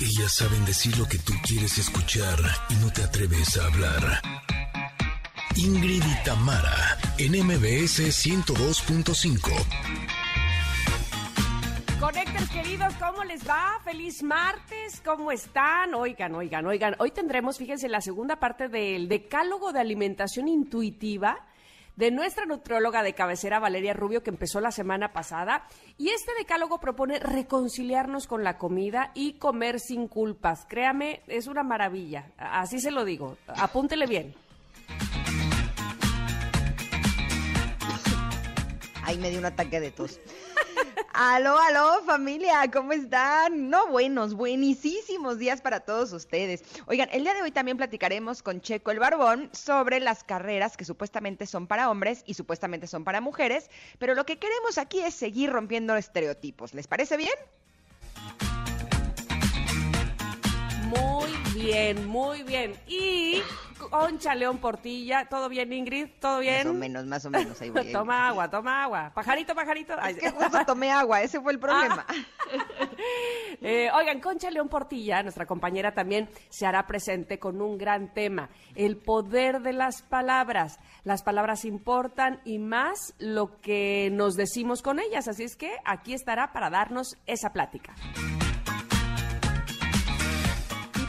Ellas saben decir lo que tú quieres escuchar y no te atreves a hablar. Ingrid y Tamara, en MBS 102.5. Conectores queridos, ¿cómo les va? Feliz martes, ¿cómo están? Oigan, oigan, oigan. Hoy tendremos, fíjense, la segunda parte del decálogo de alimentación intuitiva de nuestra nutrióloga de cabecera, Valeria Rubio, que empezó la semana pasada. Y este decálogo propone reconciliarnos con la comida y comer sin culpas. Créame, es una maravilla. Así se lo digo. Apúntele bien. Ahí me dio un ataque de tos. Aló, aló, familia, ¿cómo están? No, buenos, buenísimos días para todos ustedes. Oigan, el día de hoy también platicaremos con Checo el Barbón sobre las carreras que supuestamente son para hombres y supuestamente son para mujeres, pero lo que queremos aquí es seguir rompiendo estereotipos. ¿Les parece bien? Muy bien, muy bien. Y Concha León Portilla, ¿todo bien, Ingrid? ¿Todo bien? Más o menos, más o menos. Ahí voy. toma agua, toma agua. Pajarito, pajarito. Es que justo tomé agua, ese fue el problema. eh, oigan, Concha León Portilla, nuestra compañera, también se hará presente con un gran tema, el poder de las palabras. Las palabras importan y más lo que nos decimos con ellas, así es que aquí estará para darnos esa plática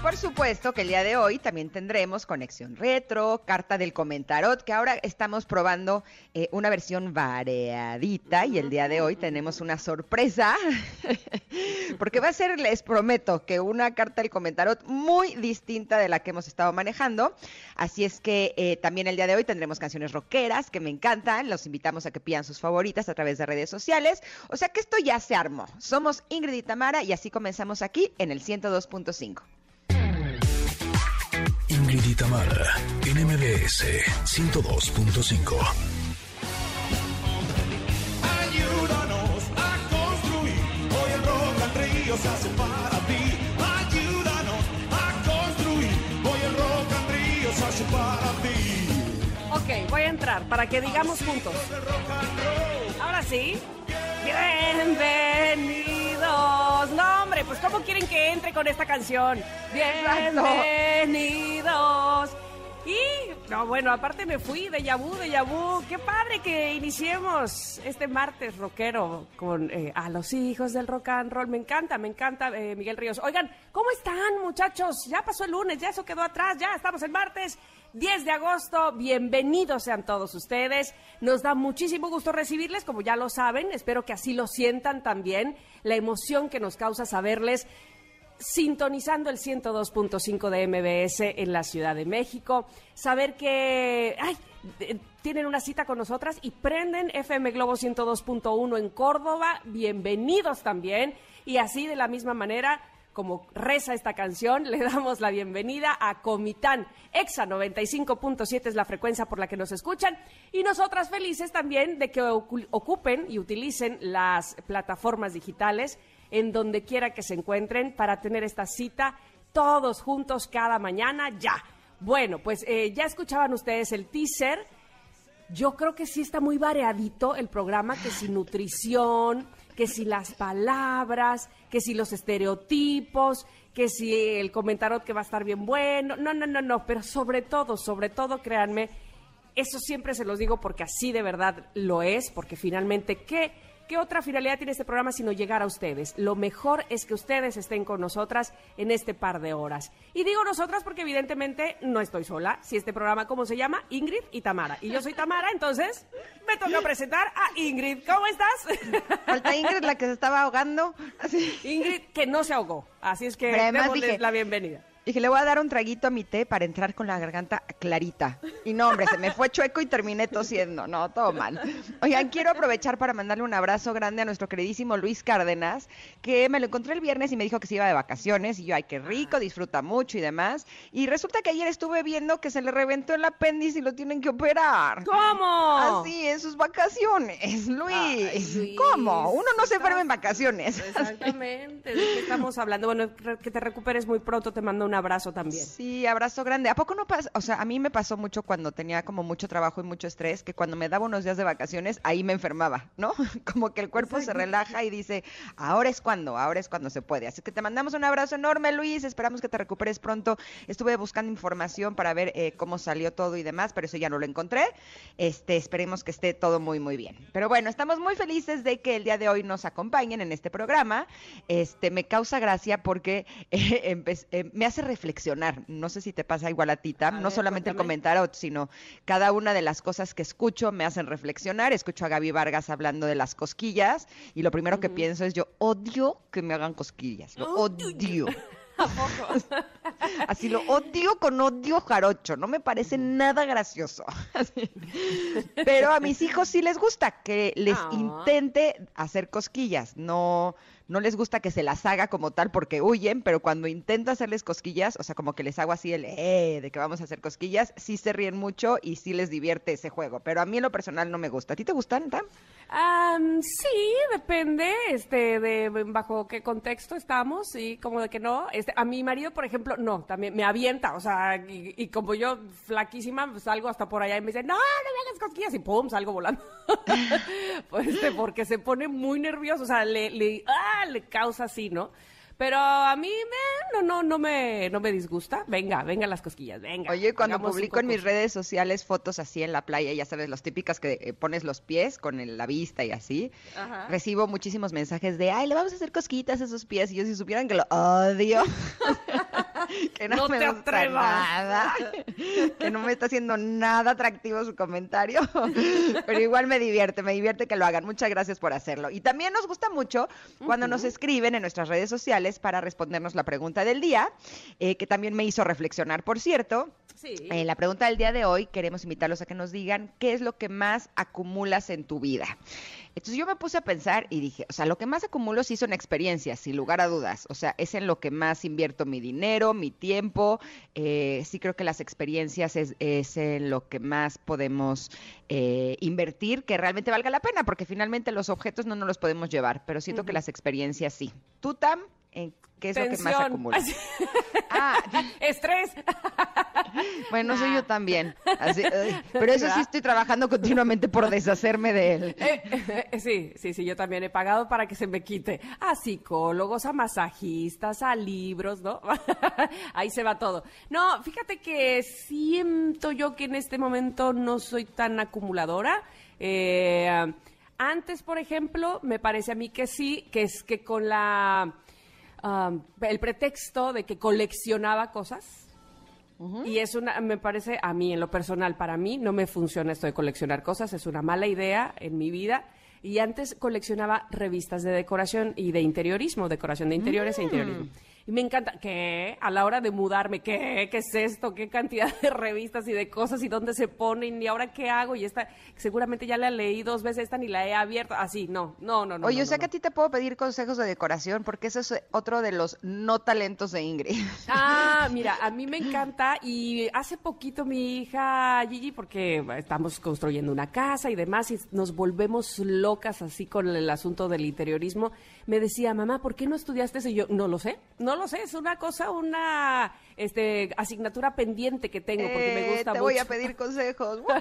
por supuesto que el día de hoy también tendremos conexión retro, carta del comentarot, que ahora estamos probando eh, una versión variadita y el día de hoy tenemos una sorpresa, porque va a ser, les prometo, que una carta del comentarot muy distinta de la que hemos estado manejando. Así es que eh, también el día de hoy tendremos canciones rockeras que me encantan. Los invitamos a que pidan sus favoritas a través de redes sociales. O sea que esto ya se armó. Somos Ingrid y Tamara y así comenzamos aquí en el 102.5. Ingrid y Tamara, en MBS 102.5. Ayúdanos a construir, hoy el rock and río se hace para ti. Ayúdanos a construir, hoy el rock and río se hace para ti. Ok, voy a entrar para que digamos juntos. Ahora sí. Bienvenidos. No, hombre, pues ¿cómo quieren que entre con esta canción? Bienvenidos. Y, no, bueno, aparte me fui de Yabú, de Yabú. Qué padre que iniciemos este martes rockero con eh, a los hijos del rock and roll. Me encanta, me encanta, eh, Miguel Ríos. Oigan, ¿cómo están, muchachos? Ya pasó el lunes, ya eso quedó atrás, ya estamos en martes. 10 de agosto. Bienvenidos sean todos ustedes. Nos da muchísimo gusto recibirles, como ya lo saben. Espero que así lo sientan también. La emoción que nos causa saberles sintonizando el 102.5 de MBS en la Ciudad de México. Saber que ay, tienen una cita con nosotras y prenden FM Globo 102.1 en Córdoba. Bienvenidos también. Y así de la misma manera como reza esta canción, le damos la bienvenida a Comitán. Exa 95.7 es la frecuencia por la que nos escuchan. Y nosotras felices también de que ocupen y utilicen las plataformas digitales en donde quiera que se encuentren para tener esta cita todos juntos cada mañana ya. Bueno, pues eh, ya escuchaban ustedes el teaser. Yo creo que sí está muy variadito el programa, que sin nutrición, que si las palabras, que si los estereotipos, que si el comentario que va a estar bien bueno. No, no, no, no, pero sobre todo, sobre todo, créanme, eso siempre se los digo porque así de verdad lo es, porque finalmente, ¿qué? ¿Qué otra finalidad tiene este programa sino llegar a ustedes? Lo mejor es que ustedes estén con nosotras en este par de horas. Y digo nosotras porque evidentemente no estoy sola. Si este programa, ¿cómo se llama? Ingrid y Tamara. Y yo soy Tamara, entonces me toca presentar a Ingrid. ¿Cómo estás? Falta Ingrid, la que se estaba ahogando. Ingrid, que no se ahogó. Así es que démosles la bienvenida. Dije, le voy a dar un traguito a mi té para entrar con la garganta clarita. Y no, hombre, se me fue chueco y terminé tosiendo. No, todo mal. Oigan, quiero aprovechar para mandarle un abrazo grande a nuestro queridísimo Luis Cárdenas, que me lo encontré el viernes y me dijo que se iba de vacaciones. Y yo, ay, qué rico, disfruta mucho y demás. Y resulta que ayer estuve viendo que se le reventó el apéndice y lo tienen que operar. ¿Cómo? Así, en sus vacaciones, Luis. ¿Cómo? Uno no se enferma en vacaciones. Exactamente. ¿De qué estamos hablando? Bueno, que te recuperes muy pronto, te mando un un abrazo también. Sí, abrazo grande. ¿A poco no pasa? O sea, a mí me pasó mucho cuando tenía como mucho trabajo y mucho estrés, que cuando me daba unos días de vacaciones, ahí me enfermaba, ¿no? Como que el cuerpo se relaja y dice, ahora es cuando, ahora es cuando se puede. Así que te mandamos un abrazo enorme, Luis. Esperamos que te recuperes pronto. Estuve buscando información para ver eh, cómo salió todo y demás, pero eso ya no lo encontré. Este, esperemos que esté todo muy, muy bien. Pero bueno, estamos muy felices de que el día de hoy nos acompañen en este programa. Este, me causa gracia porque eh, eh, me hace reflexionar. No sé si te pasa igual a ti, Tam. A no ver, solamente el comentario, sino cada una de las cosas que escucho me hacen reflexionar. Escucho a Gaby Vargas hablando de las cosquillas y lo primero que pienso es yo odio que me hagan cosquillas. Lo odio. Así lo odio con odio jarocho, no me parece nada gracioso. Así. Pero a mis hijos sí les gusta que les Ah. intente hacer cosquillas, no no les gusta que se las haga como tal porque huyen, pero cuando intento hacerles cosquillas, o sea, como que les hago así el eh de que vamos a hacer cosquillas, sí se ríen mucho y sí les divierte ese juego, pero a mí en lo personal no me gusta. ¿A ti te gustan, Tam? Am, sí, depende, este, de bajo qué contexto estamos y como de que no. Este, a mi marido, por ejemplo, no, también me avienta, o sea, y, y como yo flaquísima, pues, salgo hasta por allá y me dice, no, no me hagas cosquillas y pum, salgo volando. pues, este, porque se pone muy nervioso, o sea, le, le, ah, le causa así, ¿no? Pero a mí me, no, no, no me, no me disgusta. Venga, venga las cosquillas, venga. Oye, cuando publico en mis redes sociales fotos así en la playa, ya sabes, las típicas que eh, pones los pies con el- la vista y así, Ajá. recibo muchísimos mensajes de, ay, le vamos a hacer cosquitas a esos pies. Y yo si supieran que lo odio, que no, No me te gusta atrevas. nada, que no me está haciendo nada atractivo su comentario, pero igual me divierte, me divierte que lo hagan. Muchas gracias por hacerlo. Y también nos gusta mucho cuando nos escriben en nuestras redes sociales para respondernos la pregunta del día, eh, que también me hizo reflexionar, por cierto. Sí. En la pregunta del día de hoy queremos invitarlos a que nos digan qué es lo que más acumulas en tu vida. Entonces yo me puse a pensar y dije, o sea, lo que más acumulo sí son experiencias, sin lugar a dudas. O sea, es en lo que más invierto mi dinero, mi tiempo. Eh, sí creo que las experiencias es, es en lo que más podemos eh, invertir, que realmente valga la pena, porque finalmente los objetos no nos los podemos llevar, pero siento que las experiencias sí. ¿Tú, Tam, en qué es lo que más acumulas? Ah, Estrés. Bueno, soy yo también. Así, pero eso sí estoy trabajando continuamente por deshacerme de él. Eh, eh, sí, sí, sí, yo también he pagado para que se me quite. A psicólogos, a masajistas, a libros, ¿no? Ahí se va todo. No, fíjate que siento yo que en este momento no soy tan acumuladora. Eh, antes, por ejemplo, me parece a mí que sí, que es que con la... ah, el pretexto de que coleccionaba cosas, y es una, me parece, a mí, en lo personal, para mí, no me funciona esto de coleccionar cosas, es una mala idea en mi vida. Y antes coleccionaba revistas de decoración y de interiorismo, decoración de interiores e interiorismo. Y me encanta, ¿qué? A la hora de mudarme, ¿qué? ¿Qué es esto? ¿Qué cantidad de revistas y de cosas y dónde se ponen? ¿Y ahora qué hago? Y esta, seguramente ya la leí dos veces, esta ni la he abierto. Así, no, no, no, no. Oye, no, o sea no, que a ti te puedo pedir consejos de decoración, porque eso es otro de los no talentos de Ingrid. Ah, mira, a mí me encanta y hace poquito mi hija Gigi, porque estamos construyendo una casa y demás y nos volvemos locas así con el asunto del interiorismo, me decía, mamá, ¿por qué no estudiaste eso? Y yo, no lo sé, no lo sé, es una cosa, una este, asignatura pendiente que tengo porque me Eh, gusta te mucho. voy a pedir consejos.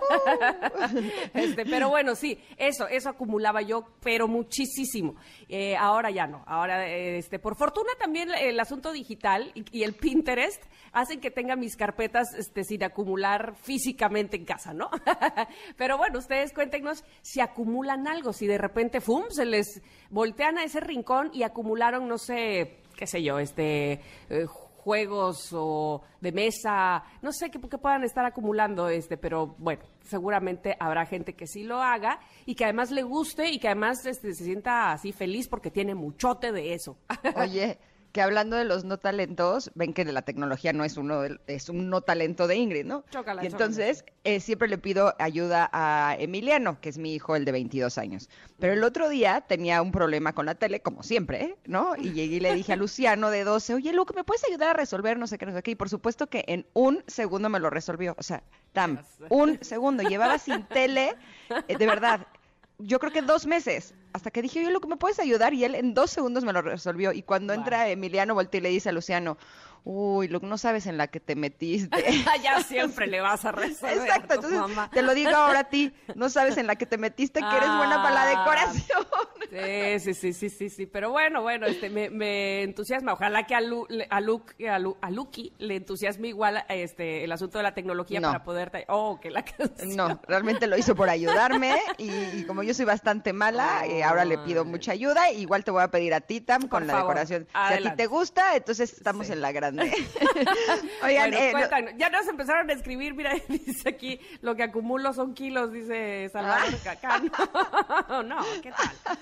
Este, pero bueno, sí, eso, eso acumulaba yo, pero muchísimo. Eh, ahora ya no. Ahora, este, por fortuna también el asunto digital y, y el Pinterest hacen que tenga mis carpetas, este, sin acumular físicamente en casa, ¿no? pero bueno, ustedes cuéntenos si acumulan algo, si de repente, ¡fum! se les voltean a ese rincón y acumularon, no sé, qué sé yo, este, eh, juegos o de mesa, no sé qué, puedan estar acumulando, este, pero bueno, seguramente habrá gente que sí lo haga y que además le guste y que además este, se sienta así feliz porque tiene muchote de eso. Oye, que hablando de los no talentos, ven que la tecnología no es uno del- es un no talento de Ingrid, ¿no? Y entonces eh, siempre le pido ayuda a Emiliano, que es mi hijo, el de 22 años. Pero el otro día tenía un problema con la tele, como siempre, ¿eh? ¿no? Y llegué y le dije a Luciano de 12, oye, Luke, ¿me puedes ayudar a resolver no sé qué, no sé qué? Y por supuesto que en un segundo me lo resolvió. O sea, Tam, un segundo. Llevaba sin tele, eh, de verdad, yo creo que dos meses, hasta que dije, oye, Luke, ¿me puedes ayudar? Y él en dos segundos me lo resolvió. Y cuando entra Emiliano, volteé y le dice a Luciano, uy, Luke, no sabes en la que te metiste. ya siempre le vas a resolver Exacto, a tu entonces mamá. te lo digo ahora a ti, no sabes en la que te metiste que eres buena para la Ah, decoración. Sí, sí, sí, sí, sí, sí. Pero bueno, bueno, este, me, me entusiasma. Ojalá que a, Lu, a, Luke, a, Lu- a Lucky le entusiasme igual este, el asunto de la tecnología No. para poder... Oh, que la canción. No, realmente lo hizo por ayudarme y, y como yo soy bastante mala, eh, ahora le pido mucha ayuda. Igual te voy a pedir a ti, Tam, con la favor, decoración. Si a ti te gusta, entonces estamos Sí. en la grande. Oigan, Bueno, eh, no- ya nos empezaron a escribir, mira, dice aquí, lo que acumulo son kilos, dice Salvador Ah. Cacán. No, ¿qué tal?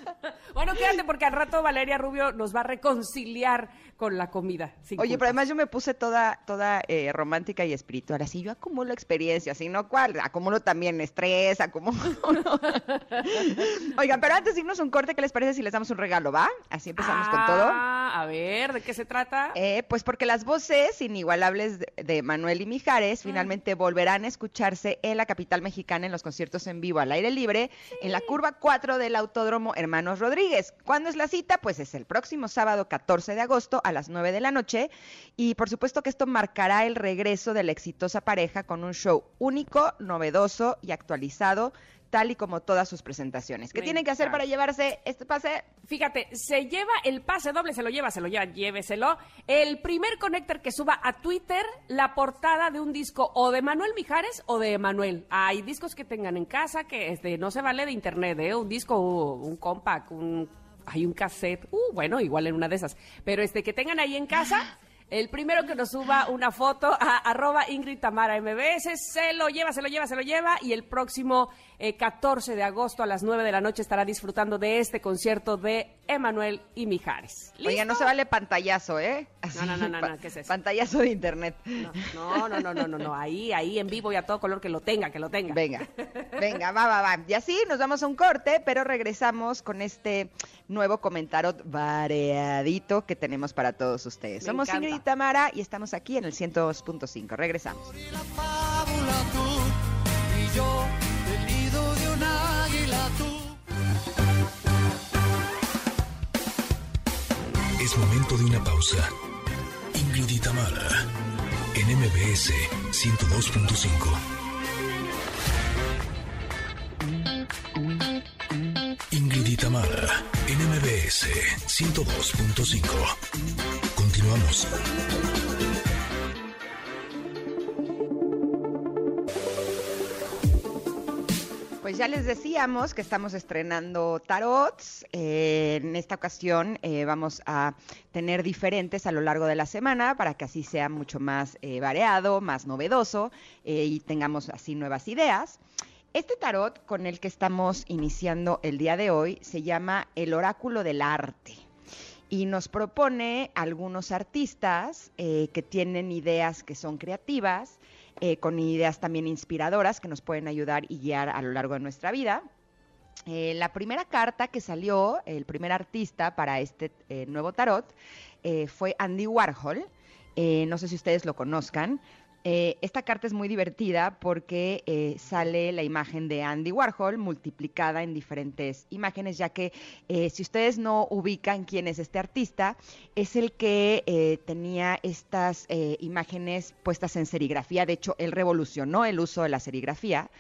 Bueno, quédate porque al rato Valeria Rubio nos va a reconciliar con la comida. sin Oye, culpa. pero además yo me puse toda, toda eh, romántica y espiritual. Así yo acumulo experiencias, y no cuál, acumulo también estrés, acumulo. Oigan, pero antes de irnos un corte, ¿qué les parece si les damos un regalo, va? Así empezamos con todo. Ah, a ver, ¿de qué se trata? Eh, pues porque las voces inigualables de, de Manuel y Mijares finalmente volverán a escucharse en la capital mexicana en los conciertos en vivo al aire libre en la curva 4 del Autódromo Hermanos Rodríguez. ¿Cuándo es la cita? Pues es el próximo sábado 14 de agosto a las 9 de la noche y por supuesto que esto marcará el regreso de la exitosa pareja con un show único, novedoso y actualizado tal y como todas sus presentaciones. ¿Qué Me tienen que hacer para llevarse este pase? Fíjate, se lleva el pase doble, se lo lleva, se lo lleva, lléveselo. El primer connector que suba a Twitter la portada de un disco o de Manuel Mijares o de Emanuel. Hay discos que tengan en casa que este, no se vale de internet, ¿eh? Un disco, un compact, un, hay un cassette, uh, bueno, igual en una de esas. Pero este que tengan ahí en casa. El primero que nos suba una foto a arroba Ingrid Tamara MBS, se lo lleva, se lo lleva, se lo lleva. Y el próximo eh, 14 de agosto a las 9 de la noche estará disfrutando de este concierto de Emanuel y Mijares. Oiga, no se vale pantallazo, ¿eh? No, no, no, no, pa- no, ¿qué es eso? Pantallazo de internet. No, no, no, no, no, no, no, ahí, ahí en vivo y a todo color que lo tenga, que lo tenga. Venga, venga, va, va, va. Y así nos vamos a un corte, pero regresamos con este nuevo comentarot variadito que tenemos para todos ustedes. Me Somos encanta. Ingrid y Tamara y estamos aquí en el 102.5. Regresamos. Y la fábula tú y yo, el nido de un águila tú. Es momento de una pausa. Ingrid y Tamara, en MBS 102.5. Ingrid y Tamara, en MBS 102.5. Pues ya les decíamos que estamos estrenando tarots. Eh, en esta ocasión eh, vamos a tener diferentes a lo largo de la semana para que así sea mucho más eh, variado, más novedoso y tengamos así nuevas ideas. Este tarot con el que estamos iniciando el día de hoy se llama El Oráculo del Arte y nos propone algunos artistas eh, que tienen ideas que son creativas, eh, con ideas también inspiradoras que nos pueden ayudar y guiar a lo largo de nuestra vida. Eh, la primera carta que salió, el primer artista para este nuevo tarot, fue Andy Warhol. No sé si ustedes lo conozcan. Eh, esta carta es muy divertida porque eh, sale la imagen de Andy Warhol multiplicada en diferentes imágenes, ya que eh, si ustedes no ubican quién es este artista, es el que eh, tenía estas imágenes puestas en serigrafía. De hecho, él revolucionó el uso de la serigrafía.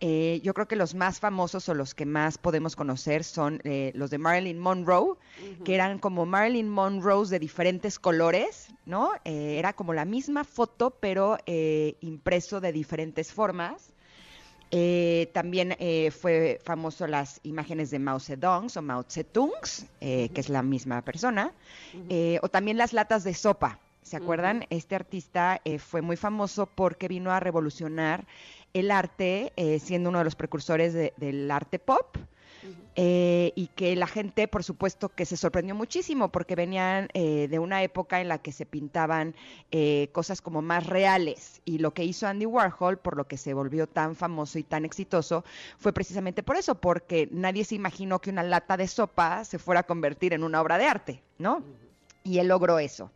Yo creo que los más famosos o los que más podemos conocer son los de Marilyn Monroe, que eran como Marilyn Monroes de diferentes colores, ¿no? Era como la misma foto, pero eh, impreso de diferentes formas. Eh, también eh, fue famoso las imágenes de Mao Zedong o Mao Zedongs, eh, que es la misma persona, Eh, o también las latas de sopa. ¿Se acuerdan? Este artista eh, fue muy famoso porque vino a revolucionar el arte, eh, siendo uno de los precursores de- del arte pop. Eh, y que la gente, por supuesto, que se sorprendió muchísimo porque venían eh, de una época en la que se pintaban eh, cosas como más reales. Y lo que hizo Andy Warhol, por lo que se volvió tan famoso y tan exitoso, fue precisamente por eso, porque nadie se imaginó que una lata de sopa se fuera a convertir en una obra de arte, ¿no? Y él logró eso.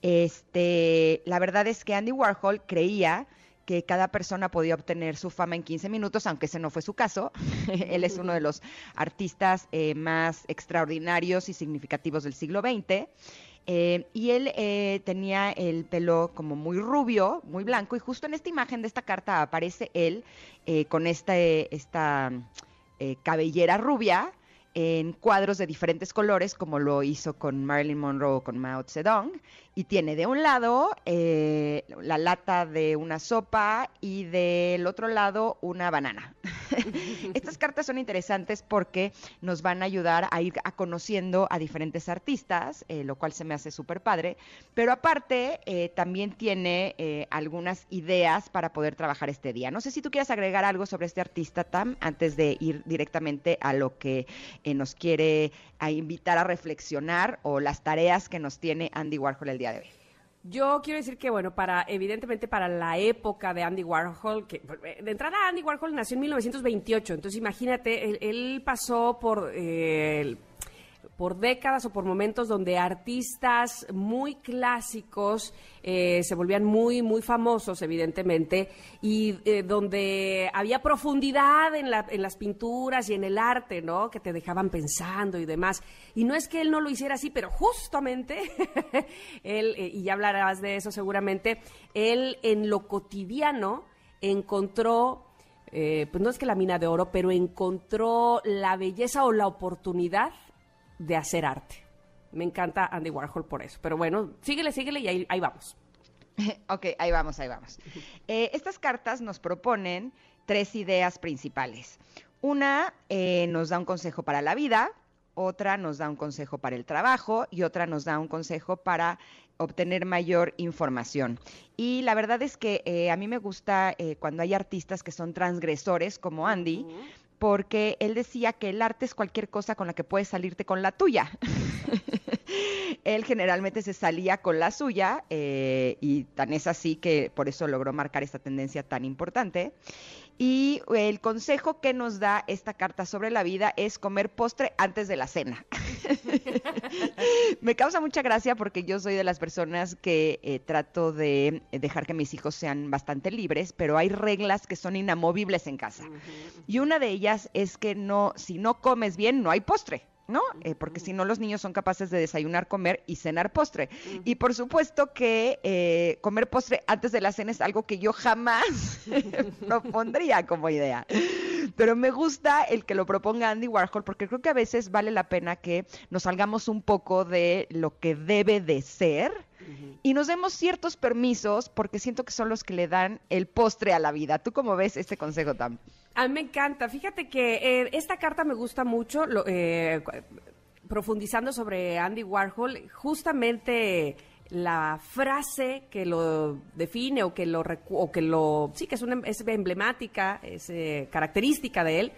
Este, la verdad es que Andy Warhol creía que cada persona podía obtener su fama en 15 minutos, aunque ese no fue su caso. Él es uno de los artistas eh, más extraordinarios y significativos del siglo XX. Eh, y él eh, tenía el pelo como muy rubio, muy blanco, y justo en esta imagen de esta carta aparece él con esta, esta eh, cabellera rubia en cuadros de diferentes colores, como lo hizo con Marilyn Monroe o con Mao Zedong, y tiene de un lado eh, la lata de una sopa y del otro lado una banana. Estas cartas son interesantes porque nos van a ayudar a ir a conociendo a diferentes artistas, eh, lo cual se me hace súper padre, pero aparte eh, también tiene eh, algunas ideas para poder trabajar este día. No sé si tú quieres agregar algo sobre este artista, Tam, antes de ir directamente a lo que nos quiere a invitar a reflexionar o las tareas que nos tiene Andy Warhol el día de hoy. Yo quiero decir que, bueno, para evidentemente para la época de Andy Warhol, que eh, de entrada Andy Warhol nació en 1928, entonces imagínate, él, él pasó por eh, por décadas o por momentos donde artistas muy clásicos eh, se volvían muy, muy famosos, evidentemente, y eh, donde había profundidad en, la- en las pinturas y en el arte, ¿no? Que te dejaban pensando y demás. Y no es que él no lo hiciera así, pero justamente, él, eh, y ya hablarás de eso seguramente, él en lo cotidiano encontró eh, pues no es que la mina de oro, pero encontró la belleza o la oportunidad de hacer arte. Me encanta Andy Warhol por eso. Pero bueno, síguele, síguele y ahí, ahí vamos. ok, ahí vamos, ahí vamos. Eh, estas cartas nos proponen tres ideas principales. Una eh, nos da un consejo para la vida, otra nos da un consejo para el trabajo y otra nos da un consejo para obtener mayor información. Y la verdad es que eh, a mí me gusta eh, cuando hay artistas que son transgresores como Andy, porque él decía que el arte es cualquier cosa con la que puedes salirte con la tuya. él generalmente se salía con la suya eh, y tan es así que por eso logró marcar esta tendencia tan importante. Y el consejo que nos da esta carta sobre la vida es comer postre antes de la cena. Me causa mucha gracia porque yo soy de las personas que eh, trato de dejar que mis hijos sean bastante libres, pero hay reglas que son inamovibles en casa. Y una de ellas es que no, si no comes bien, no hay postre. ¿No? Eh, porque si no, los niños son capaces de desayunar, comer y cenar postre. Y por supuesto que eh, comer postre antes de la cena es algo que yo jamás propondría como idea. Pero me gusta el que lo proponga Andy Warhol porque creo que a veces vale la pena que nos salgamos un poco de lo que debe de ser y nos demos ciertos permisos porque siento que son los que le dan el postre a la vida. ¿Tú cómo ves este consejo, Tam? A mí me encanta. Fíjate que eh, esta carta me gusta mucho. lo- eh, profundizando sobre Andy Warhol, justamente la frase que lo define o que lo o que lo sí que es una es emblemática, es eh, característica de él.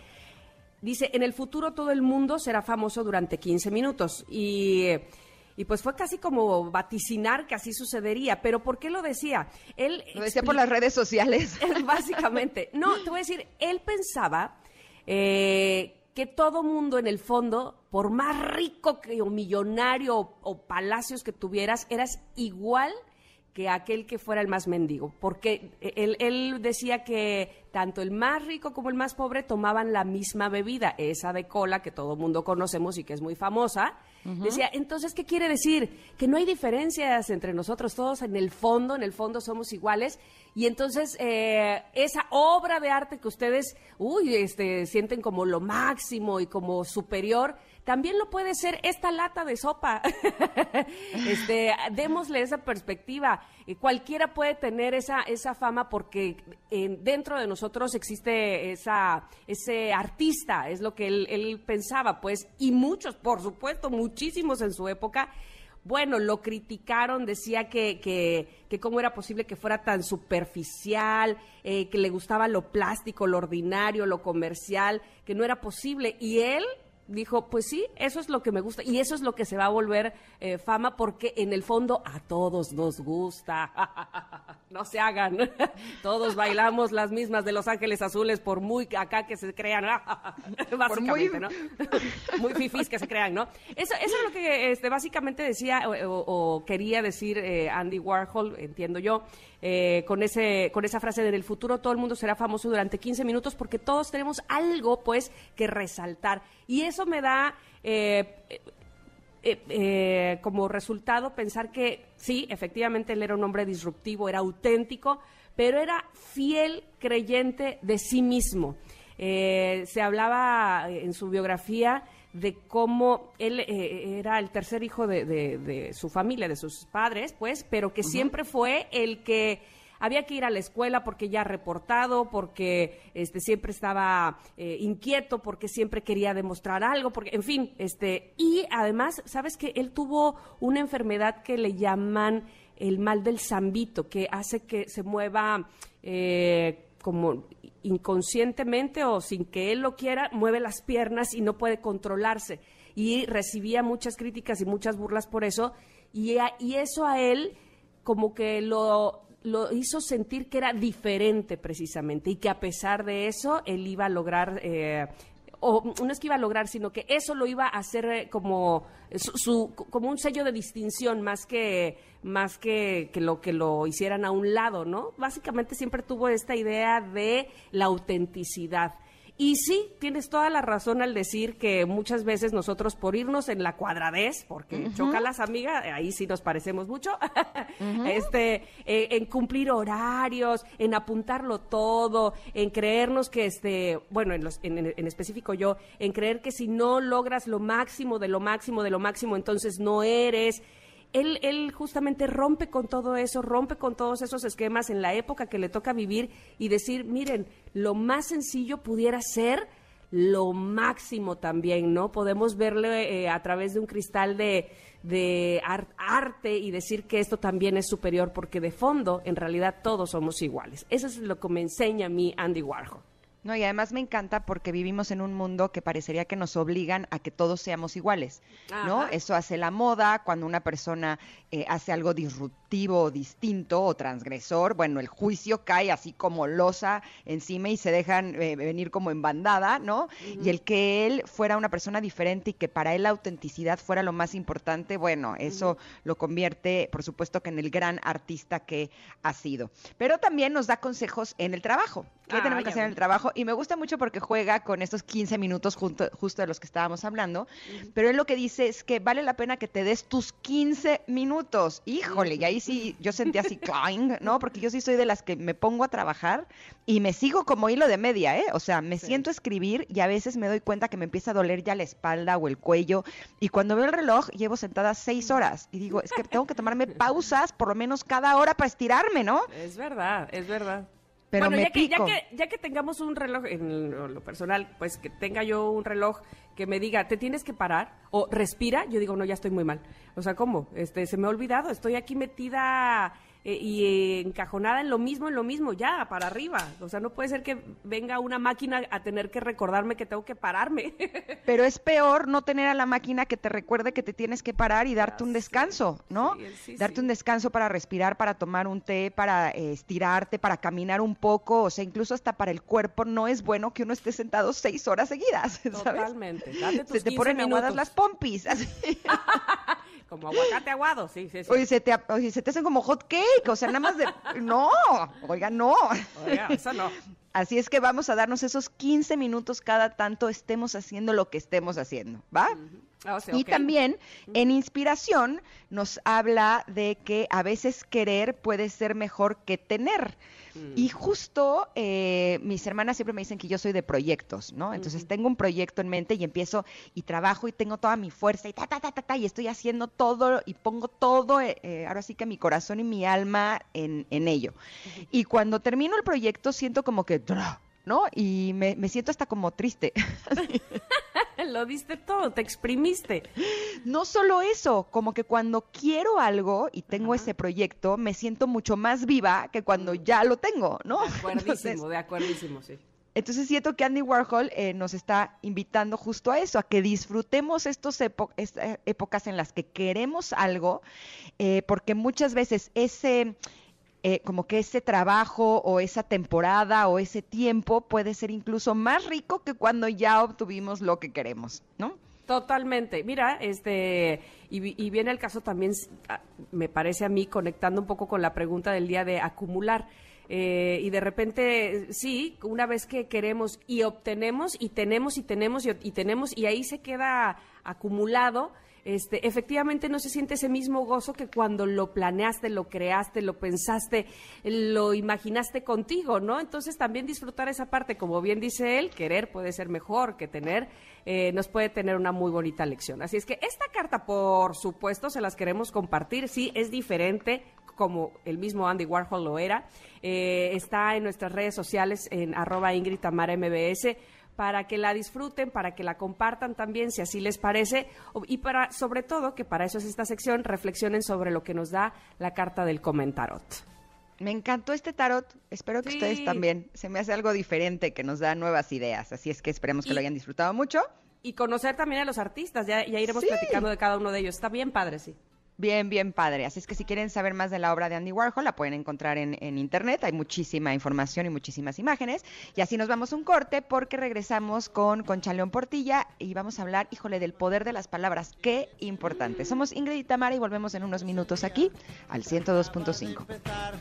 Dice, en el futuro todo el mundo será famoso durante 15 minutos. Y, eh, y pues fue casi como vaticinar que así sucedería. Pero ¿por qué lo decía? Él Lo decía por las redes sociales. Básicamente. No, te voy a decir, él pensaba eh, que todo mundo en el fondo, por más rico que, o millonario o, o palacios que tuvieras, eras igual que aquel que fuera el más mendigo, porque él, él decía que tanto el más rico como el más pobre tomaban la misma bebida, esa de cola que todo mundo conocemos y que es muy famosa. Decía, entonces, ¿qué quiere decir? Que no hay diferencias entre nosotros, todos en el fondo, en el fondo somos iguales, y entonces eh, esa obra de arte que ustedes, uy, este, sienten como lo máximo y como superior, también lo puede ser esta lata de sopa. este, démosle esa perspectiva. Cualquiera puede tener esa, esa fama porque dentro de nosotros existe esa, ese artista, es lo que él, él pensaba, pues, y muchos, por supuesto, muchísimos en su época. Bueno, lo criticaron, decía que, que, que cómo era posible que fuera tan superficial, eh, que le gustaba lo plástico, lo ordinario, lo comercial, que no era posible. Y él dijo, pues sí, eso es lo que me gusta y eso es lo que se va a volver eh, fama porque en el fondo a todos nos gusta. no se hagan. todos bailamos las mismas de Los Ángeles Azules por muy acá que se crean. básicamente, muy- ¿no? muy fifís que se crean, ¿no? Eso, eso es lo que este, básicamente decía o, o- o quería decir eh, Andy Warhol, entiendo yo, eh, con, ese, con esa frase de en el futuro todo el mundo será famoso durante 15 minutos porque todos tenemos algo, pues, que resaltar. Y eso me da... eh, eh, como resultado pensar que sí, efectivamente él era un hombre disruptivo, era auténtico, pero era fiel creyente de sí mismo. Se hablaba en su biografía de cómo él eh, era el tercer hijo de, de- de su familia, de sus padres, pues, pero que siempre fue el que había que ir a la escuela porque ya reportado, porque este siempre estaba eh, inquieto, porque siempre quería demostrar algo, porque, en fin, este, y además, sabes que él tuvo una enfermedad que le llaman el mal del zambito, que hace que se mueva eh, como inconscientemente o sin que él lo quiera, mueve las piernas y no puede controlarse. Y recibía muchas críticas y muchas burlas por eso, y, y eso a él como que lo, lo hizo sentir que era diferente precisamente y que a pesar de eso él iba a lograr, eh, o no es que iba a lograr, sino que eso lo iba a hacer eh, como, su, su- como un sello de distinción más que más que, que lo que lo hicieran a un lado, ¿no? Básicamente siempre tuvo esta idea de la autenticidad. Y sí, tienes toda la razón al decir que muchas veces nosotros por irnos en la cuadradez, porque chocalas amiga, ahí sí nos parecemos mucho, este, eh, en cumplir horarios, en apuntarlo todo, en creernos que este, bueno, en, los- en, en- en específico yo, en creer que si no logras lo máximo de lo máximo de lo máximo, entonces no eres. Él, él justamente rompe con todo eso, rompe con todos esos esquemas en la época que le toca vivir y decir, miren, lo más sencillo pudiera ser lo máximo también, ¿no? Podemos verle eh, a través de un cristal de, de ar- arte y decir que esto también es superior, porque de fondo, en realidad, todos somos iguales. Eso es lo que me enseña a mí Andy Warhol. No, y además me encanta porque vivimos en un mundo que parecería que nos obligan a que todos seamos iguales, ¿no? Ajá. Eso hace la moda, cuando una persona eh, hace algo disruptivo, o distinto o transgresor, bueno, el juicio cae así como losa encima y se dejan eh, venir como en bandada, ¿no? Y el que él fuera una persona diferente y que para él la autenticidad fuera lo más importante, bueno, eso lo convierte, por supuesto, que en el gran artista que ha sido. Pero también nos da consejos en el trabajo. ¿Qué Ah, tenemos que hacer en el trabajo? Y me gusta mucho porque juega con estos 15 minutos junto- justo de los que estábamos hablando. Pero él lo que dice es que vale la pena que te des tus 15 minutos. Híjole, y ahí sí yo sentí así, clang, ¿no? Porque yo sí soy de las que me pongo a trabajar y me sigo como hilo de media, ¿eh? O sea, me siento a escribir y a veces me doy cuenta que me empieza a doler ya la espalda o el cuello. Y cuando veo el reloj, llevo sentada seis horas. Y digo, es que tengo que tomarme pausas por lo menos cada hora para estirarme, ¿no? Es verdad, es verdad. Pero bueno, me ya, que, ya, que, ya que tengamos un reloj, en lo personal, pues que tenga yo un reloj que me diga, te tienes que parar o respira, yo digo, no, ya estoy muy mal. O sea, ¿cómo? Este, se me ha olvidado, estoy aquí metida eh, y eh, encajonada en lo mismo, en lo mismo, ya, para arriba. O sea, no puede ser que venga una máquina a tener que recordarme que tengo que pararme. Pero es peor no tener a la máquina que te recuerde que te tienes que parar y darte un descanso, ¿no? Sí, sí, darte un descanso para respirar, para tomar un té, para eh, estirarte, para caminar un poco, o sea, incluso hasta para el cuerpo no es bueno que uno esté sentado seis horas seguidas, ¿sabes? Totalmente. Date tus Se te 15 ponen aguadas minutos. las pompis. así. Como aguacate aguado, sí, sí, sí. Oye, se te, oye, se te hacen como hot cake, o sea, nada más de... No, oiga, no. Oiga, eso no. Así es que vamos a darnos esos 15 minutos cada tanto estemos haciendo lo que estemos haciendo, ¿va? O sea, Y también en inspiración nos habla de que a veces querer puede ser mejor que tener. Mm. Y justo eh, mis hermanas siempre me dicen que yo soy de proyectos, ¿no? Entonces tengo un proyecto en mente y empiezo y trabajo y tengo toda mi fuerza y ta, ta, ta, ta, ta, y estoy haciendo todo y pongo todo, eh, eh, ahora sí que mi corazón y mi alma en, en ello. Y cuando termino el proyecto siento como que. ¿no? Y me, me siento hasta como triste. Lo diste todo, te exprimiste. No solo eso, como que cuando quiero algo y tengo ese proyecto, me siento mucho más viva que cuando ya lo tengo, ¿no? De acuerdísimo, Entonces, de acuerdísimo, sí. entonces siento que Andy Warhol eh, nos está invitando justo a eso, a que disfrutemos estas épocas en las que queremos algo, eh, porque muchas veces ese... eh, como que ese trabajo o esa temporada o ese tiempo puede ser incluso más rico que cuando ya obtuvimos lo que queremos, ¿no? Totalmente. Mira, este, y, vi- y viene el caso también, ah, me parece a mí, conectando un poco con la pregunta del día de acumular. Eh, y de repente, sí, una vez que queremos y obtenemos y tenemos y tenemos y tenemos y ahí se queda acumulado, este, efectivamente no se siente ese mismo gozo que cuando lo planeaste, lo creaste, lo pensaste, lo imaginaste contigo, ¿no? Entonces también disfrutar esa parte, como bien dice él, querer puede ser mejor que tener, eh, nos puede tener una muy bonita lección. Así es que esta carta, por supuesto, se las queremos compartir, sí, es diferente como el mismo Andy Warhol lo era. Eh, está en nuestras redes sociales en arroba Ingrid Tamara MBS para que la disfruten, para que la compartan también, si así les parece, y para, sobre todo, que para eso es esta sección, reflexionen sobre lo que nos da la carta del comentarot. Me encantó este tarot, espero que Sí. ustedes también. Se me hace algo diferente que nos da nuevas ideas, así es que esperemos que Y- lo hayan disfrutado mucho. Y conocer también a los artistas, ya, ya iremos Sí. platicando de cada uno de ellos. Está bien padre, sí. Bien, bien padre. Así es que si quieren saber más de la obra de Andy Warhol, la pueden encontrar en, internet. Hay muchísima información y muchísimas imágenes. Y así nos vamos un corte porque regresamos con Concha León Portilla y vamos a hablar, híjole, del poder de las palabras. Qué importante. Somos Ingrid y Tamara y volvemos en unos minutos aquí al 102.5. empezar.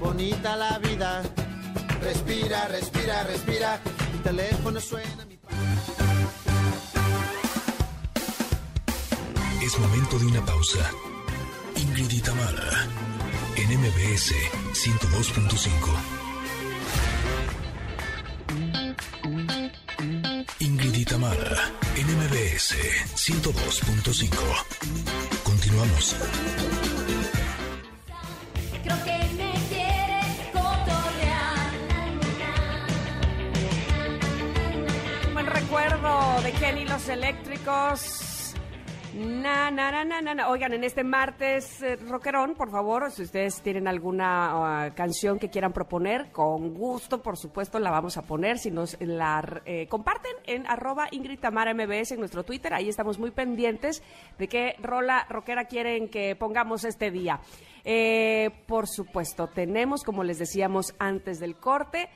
Bonita la vida. Respira, respira, respira. Mi teléfono suena. Mi... Es momento de una pausa. Ingrid y Tamara, en MBS 102.5. Ingrid y Tamara, en MBS 102.5. Continuamos. Creo que me quieres cotorrear. Buen recuerdo de Kenny los eléctricos. Na, na, na, na, na. Oigan, en este martes eh, rockerón, por favor, si ustedes tienen alguna ah, canción que quieran proponer, con gusto, por supuesto, la vamos a poner. Si nos la eh, comparten en arroba Ingrid MBS en nuestro Twitter, ahí estamos muy pendientes de qué rola rockera quieren que pongamos este día. Eh, por supuesto, tenemos, como les decíamos antes del corte,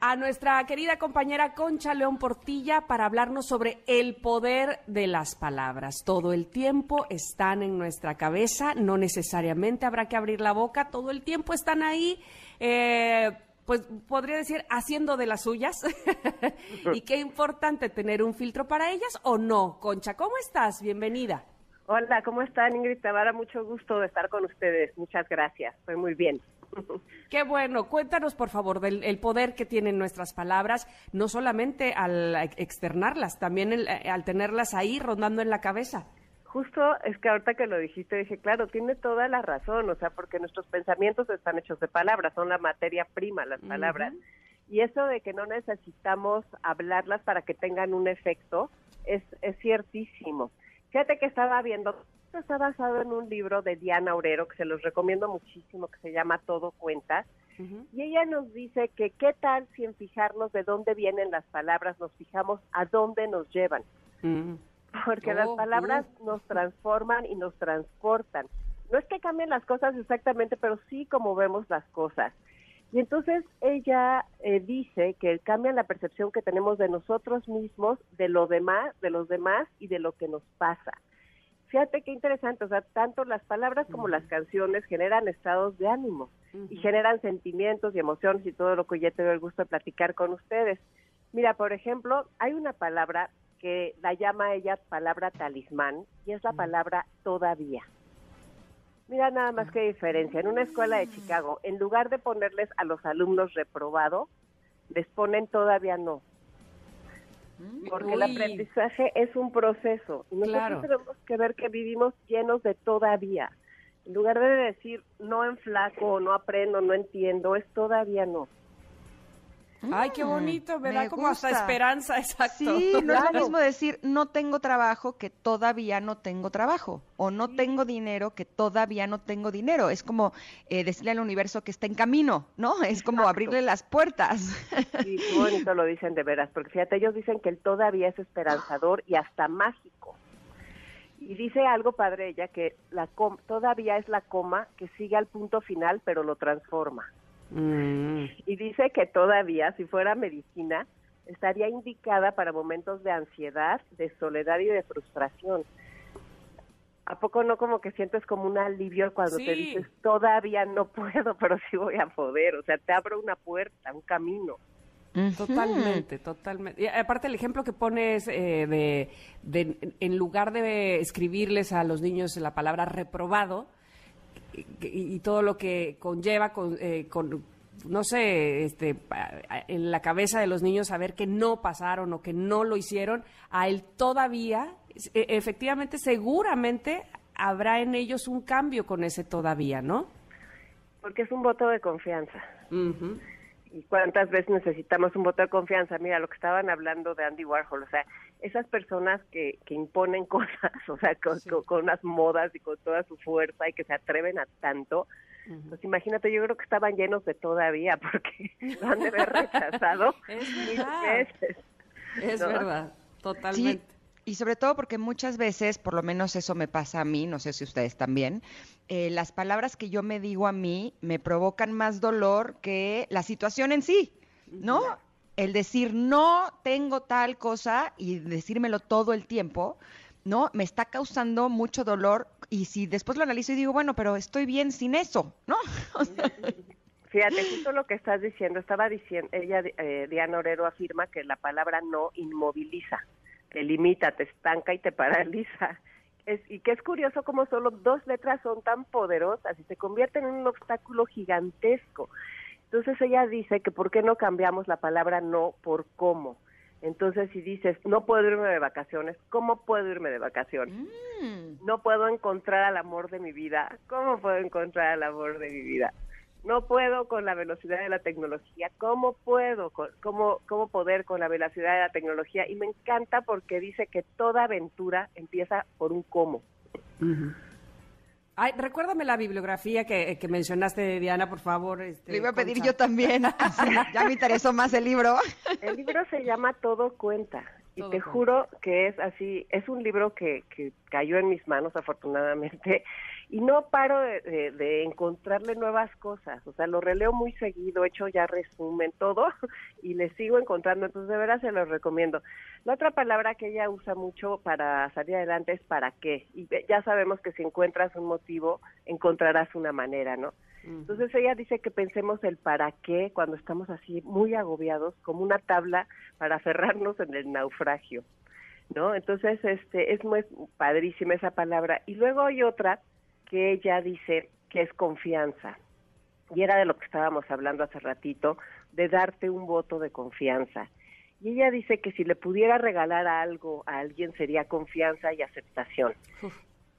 a nuestra querida compañera Concha León Portilla para hablarnos sobre el poder de las palabras. Todo el tiempo están en nuestra cabeza, no necesariamente habrá que abrir la boca, todo el tiempo están ahí. eh, pues podría decir haciendo de las suyas. y qué importante tener un filtro para ellas o no. Concha, ¿cómo estás? Bienvenida. Hola, ¿cómo están Ingrid Tamara? Mucho gusto de estar con ustedes. Muchas gracias. Estoy muy bien. Qué bueno, cuéntanos por favor del el poder que tienen nuestras palabras, no solamente al externarlas, también el- eh, al tenerlas ahí rondando en la cabeza. Justo es que ahorita que lo dijiste dije, claro, tiene toda la razón, o sea, porque nuestros pensamientos están hechos de palabras, son la materia prima, las palabras. Y eso de que no necesitamos hablarlas para que tengan un efecto es, es ciertísimo. Fíjate que estaba viendo, esto está basado en un libro de Diana Aurero que se los recomiendo muchísimo, que se llama Todo Cuenta. Y ella nos dice que qué tal si en fijarnos de dónde vienen las palabras nos fijamos a dónde nos llevan. Mm. Porque Oh, las palabras nos transforman y nos transportan. No es que cambien las cosas exactamente, pero sí como vemos las cosas. Y entonces ella eh, dice que cambian la percepción que tenemos de nosotros mismos, de lo demás, de los demás y de lo que nos pasa. Fíjate qué interesante, o sea, tanto las palabras como las canciones generan estados de ánimo y generan sentimientos y emociones y todo lo que ya tengo el gusto de platicar con ustedes. Mira, por ejemplo, hay una palabra que la llama ella palabra talismán y es la palabra todavía. Mira nada más qué diferencia. En una escuela de Chicago, en lugar de ponerles a los alumnos reprobado, les ponen todavía no. Porque el aprendizaje es un proceso. Nosotros Claro. tenemos que ver que vivimos llenos de todavía. En lugar de decir no en flaco, no aprendo, no entiendo, es todavía no. Ay, qué bonito, me, me da como hasta esperanza, exacto. Sí, no es lo mismo decir no tengo trabajo que todavía no tengo trabajo o no tengo dinero que todavía no tengo dinero. Es como eh, decirle al universo que está en camino, ¿no? Es como Exacto. abrirle las puertas. Sí, qué bonito lo dicen de veras, porque fíjate, ellos dicen que el todavía es esperanzador y hasta mágico. Y dice algo padre ella, que la com- todavía es la coma que sigue al punto final, pero lo transforma. Mm. Y dice que todavía, si fuera medicina, estaría indicada para momentos de ansiedad, de soledad y de frustración. ¿A poco no como que sientes como un alivio cuando te dices, todavía no puedo, pero sí voy a poder? O sea, te abro una puerta, un camino. Totalmente, totalmente. Y aparte el ejemplo que pones eh, de, de, en lugar de escribirles a los niños la palabra reprobado y, y todo lo que conlleva con, eh, con no sé, este, en la cabeza de los niños saber que no pasaron o que no lo hicieron, a él todavía, e- efectivamente, seguramente habrá en ellos un cambio con ese todavía, ¿no? Porque es un voto de confianza. Ujú. ¿Y cuántas veces necesitamos un voto de confianza? Mira, lo que estaban hablando de Andy Warhol, o sea, esas personas que, que imponen cosas, o sea, con, con, con unas modas y con toda su fuerza y que se atreven a tanto, pues imagínate, yo creo que estaban llenos de todavía, porque lo han de haber rechazado Es mil verdad. veces. Es ¿no? verdad, Sí, totalmente. y sobre todo porque muchas veces, por lo menos eso me pasa a mí, no sé si ustedes también, eh, las palabras que yo me digo a mí me provocan más dolor que la situación en sí, ¿no? El decir no tengo tal cosa y decírmelo todo el tiempo, ¿no? Me está causando mucho dolor y si después lo analizo y digo, bueno, pero estoy bien sin eso, ¿no? Fíjate, justo lo que estás diciendo, estaba diciendo, ella, eh, Diana Orero afirma que la palabra no inmoviliza, te limita, te estanca y te paraliza. Es, y que es curioso cómo solo dos letras son tan poderosas y se convierten en un obstáculo gigantesco. Entonces ella dice que por qué no cambiamos la palabra no por cómo. Entonces si dices, no puedo irme de vacaciones, ¿cómo puedo irme de vacaciones? mm, No puedo encontrar al amor de mi vida. ¿Cómo puedo encontrar al amor de mi vida? No puedo con la velocidad de la tecnología. ¿Cómo puedo? con- ¿Cómo, cómo poder con la velocidad de la tecnología? Y me encanta porque dice que toda aventura empieza por un cómo. Ay, recuérdame la bibliografía que, que mencionaste, Diana, por favor. Este, le iba a pedir Concha. yo también. Ya me interesó más el libro. El libro se llama Todo Cuenta. Y Todo te Cuenta. juro que es así, es un libro que, que cayó en mis manos afortunadamente y no paro de, de- de encontrarle nuevas cosas, o sea, lo releo muy seguido, he hecho ya resumen, todo, y le sigo encontrando, entonces de veras se los recomiendo. La otra palabra que ella usa mucho para salir adelante es para qué, y ya sabemos que si encuentras un motivo, encontrarás una manera, ¿no? Entonces ella dice que pensemos el para qué cuando estamos así muy agobiados, como una tabla para aferrarnos en el naufragio, ¿no? Entonces este es muy padrísima esa palabra. Y luego hay otra que ella dice que es confianza. Y era de lo que estábamos hablando hace ratito, de darte un voto de confianza. Y ella dice que si le pudiera regalar algo a alguien sería confianza y aceptación.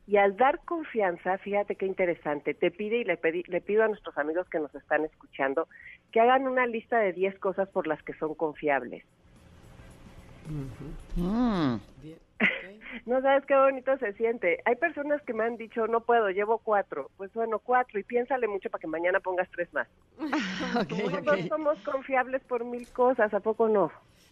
Y al dar confianza, fíjate qué interesante, te pide y le, pedí- le pido a nuestros amigos que nos están escuchando que hagan una lista de 10 cosas por las que son confiables. Mm. No sabes qué bonito se siente. Hay personas que me han dicho, no puedo, llevo cuatro. Pues bueno, cuatro, y piénsale mucho para que mañana pongas tres más. Ok, Todos ok. somos confiables por mil cosas, ¿a poco no?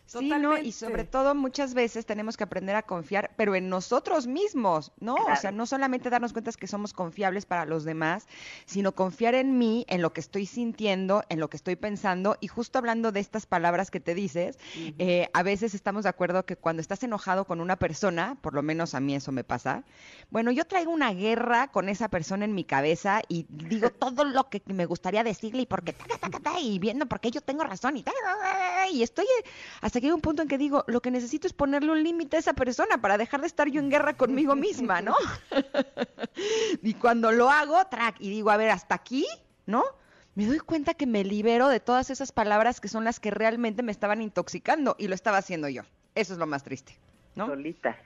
Sí, ¿no? Y sobre todo muchas veces tenemos que aprender a confiar, pero en nosotros mismos, ¿no? O sea, no solamente darnos cuenta que somos confiables para los demás, sino confiar en mí, en lo que estoy sintiendo, en lo que estoy pensando. Y justo hablando de estas palabras que te dices, eh, a veces estamos de acuerdo que cuando estás enojado con una persona, por lo menos a mí eso me pasa, bueno, yo traigo una guerra con esa persona en mi cabeza y digo todo lo que me gustaría decirle y porque y viendo porque yo tengo razón y y estoy eh, hasta que hay un punto en que digo, lo que necesito es ponerle un límite a esa persona para dejar de estar yo en guerra conmigo misma, ¿no? y cuando lo hago, track, y digo, a ver, hasta aquí, ¿no? Me doy cuenta que me libero de todas esas palabras que son las que realmente me estaban intoxicando y lo estaba haciendo yo. Eso es lo más triste, ¿no? Solitas.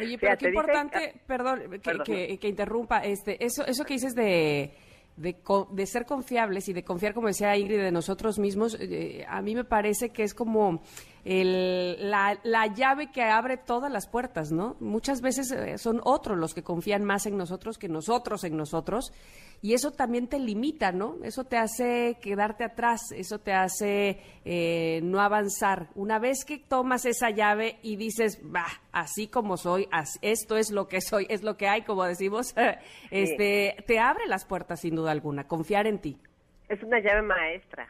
Oye, pero qué dice- importante, perdón, que, Perdón. que- que interrumpa, este, eso, eso que dices de, de, de ser confiables y de confiar, como decía Ingrid, de nosotros mismos, eh, a mí me parece que es como el- la, la llave que abre todas las puertas, ¿no? Muchas veces eh, son otros los que confían más en nosotros que nosotros en nosotros, y eso también te limita, ¿no? Eso te hace quedarte atrás, eso te hace eh, no avanzar. Una vez que tomas esa llave y dices, va, así como soy, esto es lo que soy, es lo que hay, como decimos, este, te abre las puertas sin duda alguna, confiar en ti. Es una llave maestra.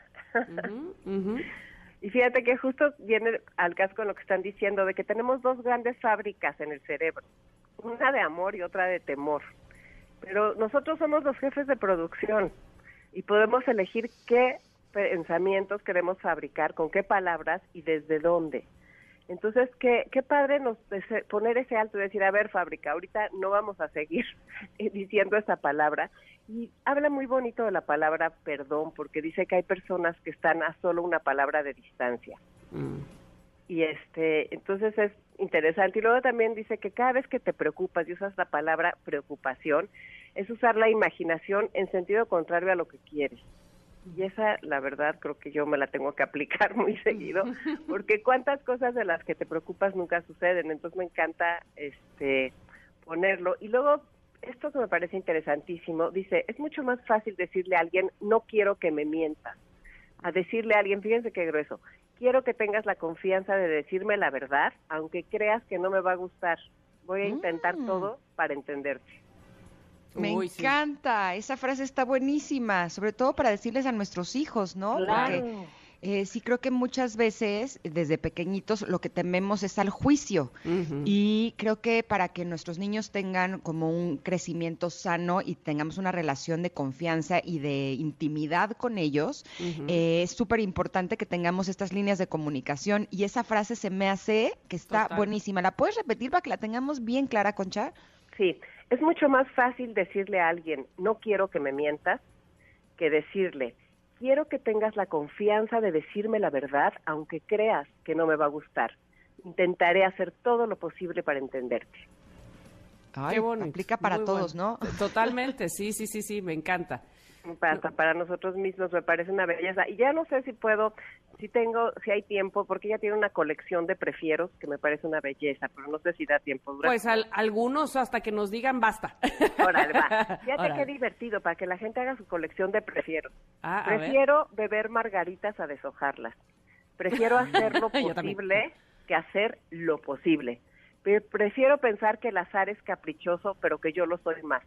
Y fíjate que justo viene al caso lo que están diciendo, de que tenemos dos grandes fábricas en el cerebro, una de amor y otra de temor. Pero nosotros somos los jefes de producción y podemos elegir qué pensamientos queremos fabricar, con qué palabras y desde dónde. Entonces, qué, qué padre nos poner ese alto y decir, a ver, fábrica, ahorita no vamos a seguir diciendo esa palabra. Y habla muy bonito de la palabra perdón, porque dice que hay personas que están a solo una palabra de distancia. Mm. Y este, entonces es interesante. Y luego también dice que cada vez que te preocupas y usas la palabra preocupación, es usar la imaginación en sentido contrario a lo que quieres. Y esa, la verdad, creo que yo me la tengo que aplicar muy seguido, porque cuántas cosas de las que te preocupas nunca suceden. Entonces me encanta este ponerlo. Y luego, esto que me parece interesantísimo, dice, es mucho más fácil decirle a alguien, no quiero que me mientas, a decirle a alguien, fíjense qué grueso, quiero que tengas la confianza de decirme la verdad, aunque creas que no me va a gustar. Voy a intentar Mm. todo para entenderte. Me Uy, sí. encanta, esa frase está buenísima, sobre todo para decirles a nuestros hijos, ¿no? Porque eh, sí creo que muchas veces, desde pequeñitos, lo que tememos es al juicio. Y creo que para que nuestros niños tengan como un crecimiento sano y tengamos una relación de confianza y de intimidad con ellos, eh, es súper importante que tengamos estas líneas de comunicación. Y esa frase se me hace que está Total. buenísima. ¿La puedes repetir para que la tengamos bien clara, Concha? Sí, es mucho más fácil decirle a alguien, no quiero que me mientas, que decirle, quiero que tengas la confianza de decirme la verdad, aunque creas que no me va a gustar. Intentaré hacer todo lo posible para entenderte. Ay, Qué bonito. aplica para Muy todos, bueno. ¿no? Totalmente, sí, sí, sí, sí, me encanta. Hasta para nosotros mismos me parece una belleza. Y ya no sé si puedo, si tengo, si hay tiempo, porque ella tiene una colección de prefieros que me parece una belleza, pero no sé si da tiempo. Pues al- algunos hasta que nos digan basta. Órale, va. Fíjate Órale. qué divertido para que la gente haga su colección de prefieros. Ah. Prefiero beber margaritas a deshojarlas. Prefiero hacer lo posible que hacer lo posible. Pre- Prefiero pensar que el azar es caprichoso, pero que yo lo soy más.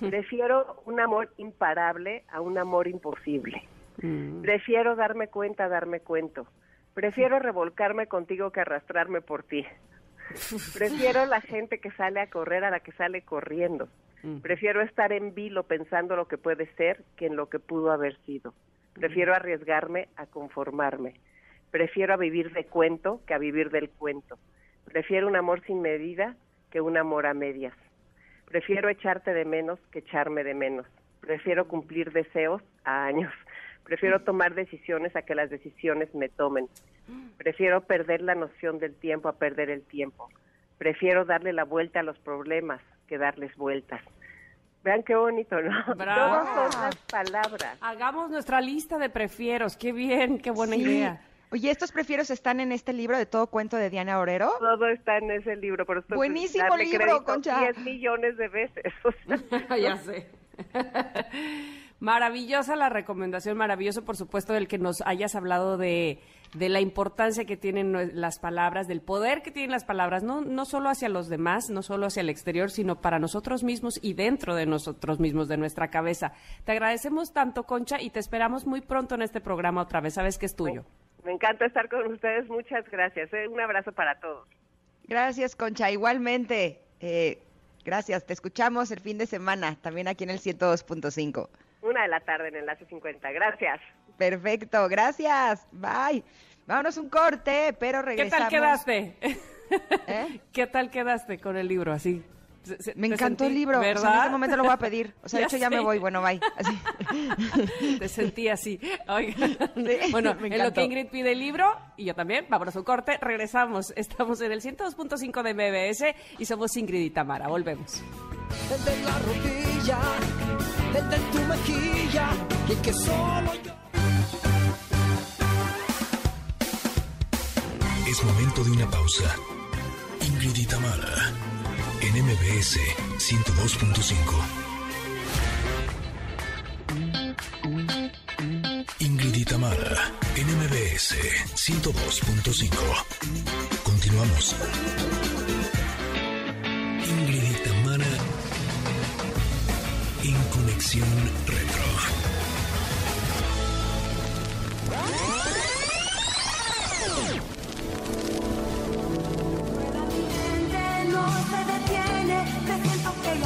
Prefiero un amor imparable a un amor imposible. Mm. Prefiero darme cuenta a darme cuento. Prefiero revolcarme contigo que arrastrarme por ti. Prefiero la gente que sale a correr a la que sale corriendo. Mm. Prefiero estar en vilo pensando lo que puede ser que en lo que pudo haber sido. Prefiero arriesgarme a conformarme. Prefiero a vivir de cuento que a vivir del cuento. Prefiero un amor sin medida que un amor a medias. Prefiero echarte de menos que echarme de menos. Prefiero cumplir deseos a años. Prefiero tomar decisiones a que las decisiones me tomen. Prefiero perder la noción del tiempo a perder el tiempo. Prefiero darle la vuelta a los problemas que darles vueltas. Vean qué bonito, ¿no? Bravo. Todas son las palabras. Hagamos nuestra lista de prefieros. Qué bien, qué buena Sí. idea. Oye, ¿estos prefieros están en este libro de todo cuento de Diana Orero? Todo está en ese libro, por esto Buenísimo darle libro, Concha. 10 millones de veces. o sea. ya sé. Maravillosa la recomendación, maravilloso por supuesto el que nos hayas hablado de, de la importancia que tienen las palabras, del poder que tienen las palabras, no, no solo hacia los demás, no solo hacia el exterior, sino para nosotros mismos y dentro de nosotros mismos, de nuestra cabeza. Te agradecemos tanto, Concha, y te esperamos muy pronto en este programa otra vez. Sabes que es tuyo. Me encanta estar con ustedes. Muchas gracias. ¿eh? Un abrazo para todos. Gracias, Concha. Igualmente. Eh, gracias. Te escuchamos el fin de semana, también aquí en el 102.5. Una de la tarde en Enlace 50. Gracias. Perfecto. Gracias. Bye. Vámonos un corte, pero ¿Qué regresamos. tal quedaste? ¿Eh? ¿Qué tal quedaste con el libro? Así. Se- se- Me encantó sentí- el libro. O sea, en ¿Verdad? este momento lo voy a pedir. O sea, de hecho ya me voy. Bueno, bye. Así. Te sentí así. Oiga. Sí, bueno, me en lo que Ingrid pide el libro, y yo también, vámonos a un corte, regresamos. Estamos en el 102.5 de MBS y somos Ingrid y Tamara. Volvemos. el de la rodilla, el de tu mejilla y el que solo yo. Es momento de una pausa. Ingrid y Tamara, en MBS 102.5. Ingrid y Tamara, en MBS 102.5. Continuamos. Ingrid y Tamara, en Conexión Retro.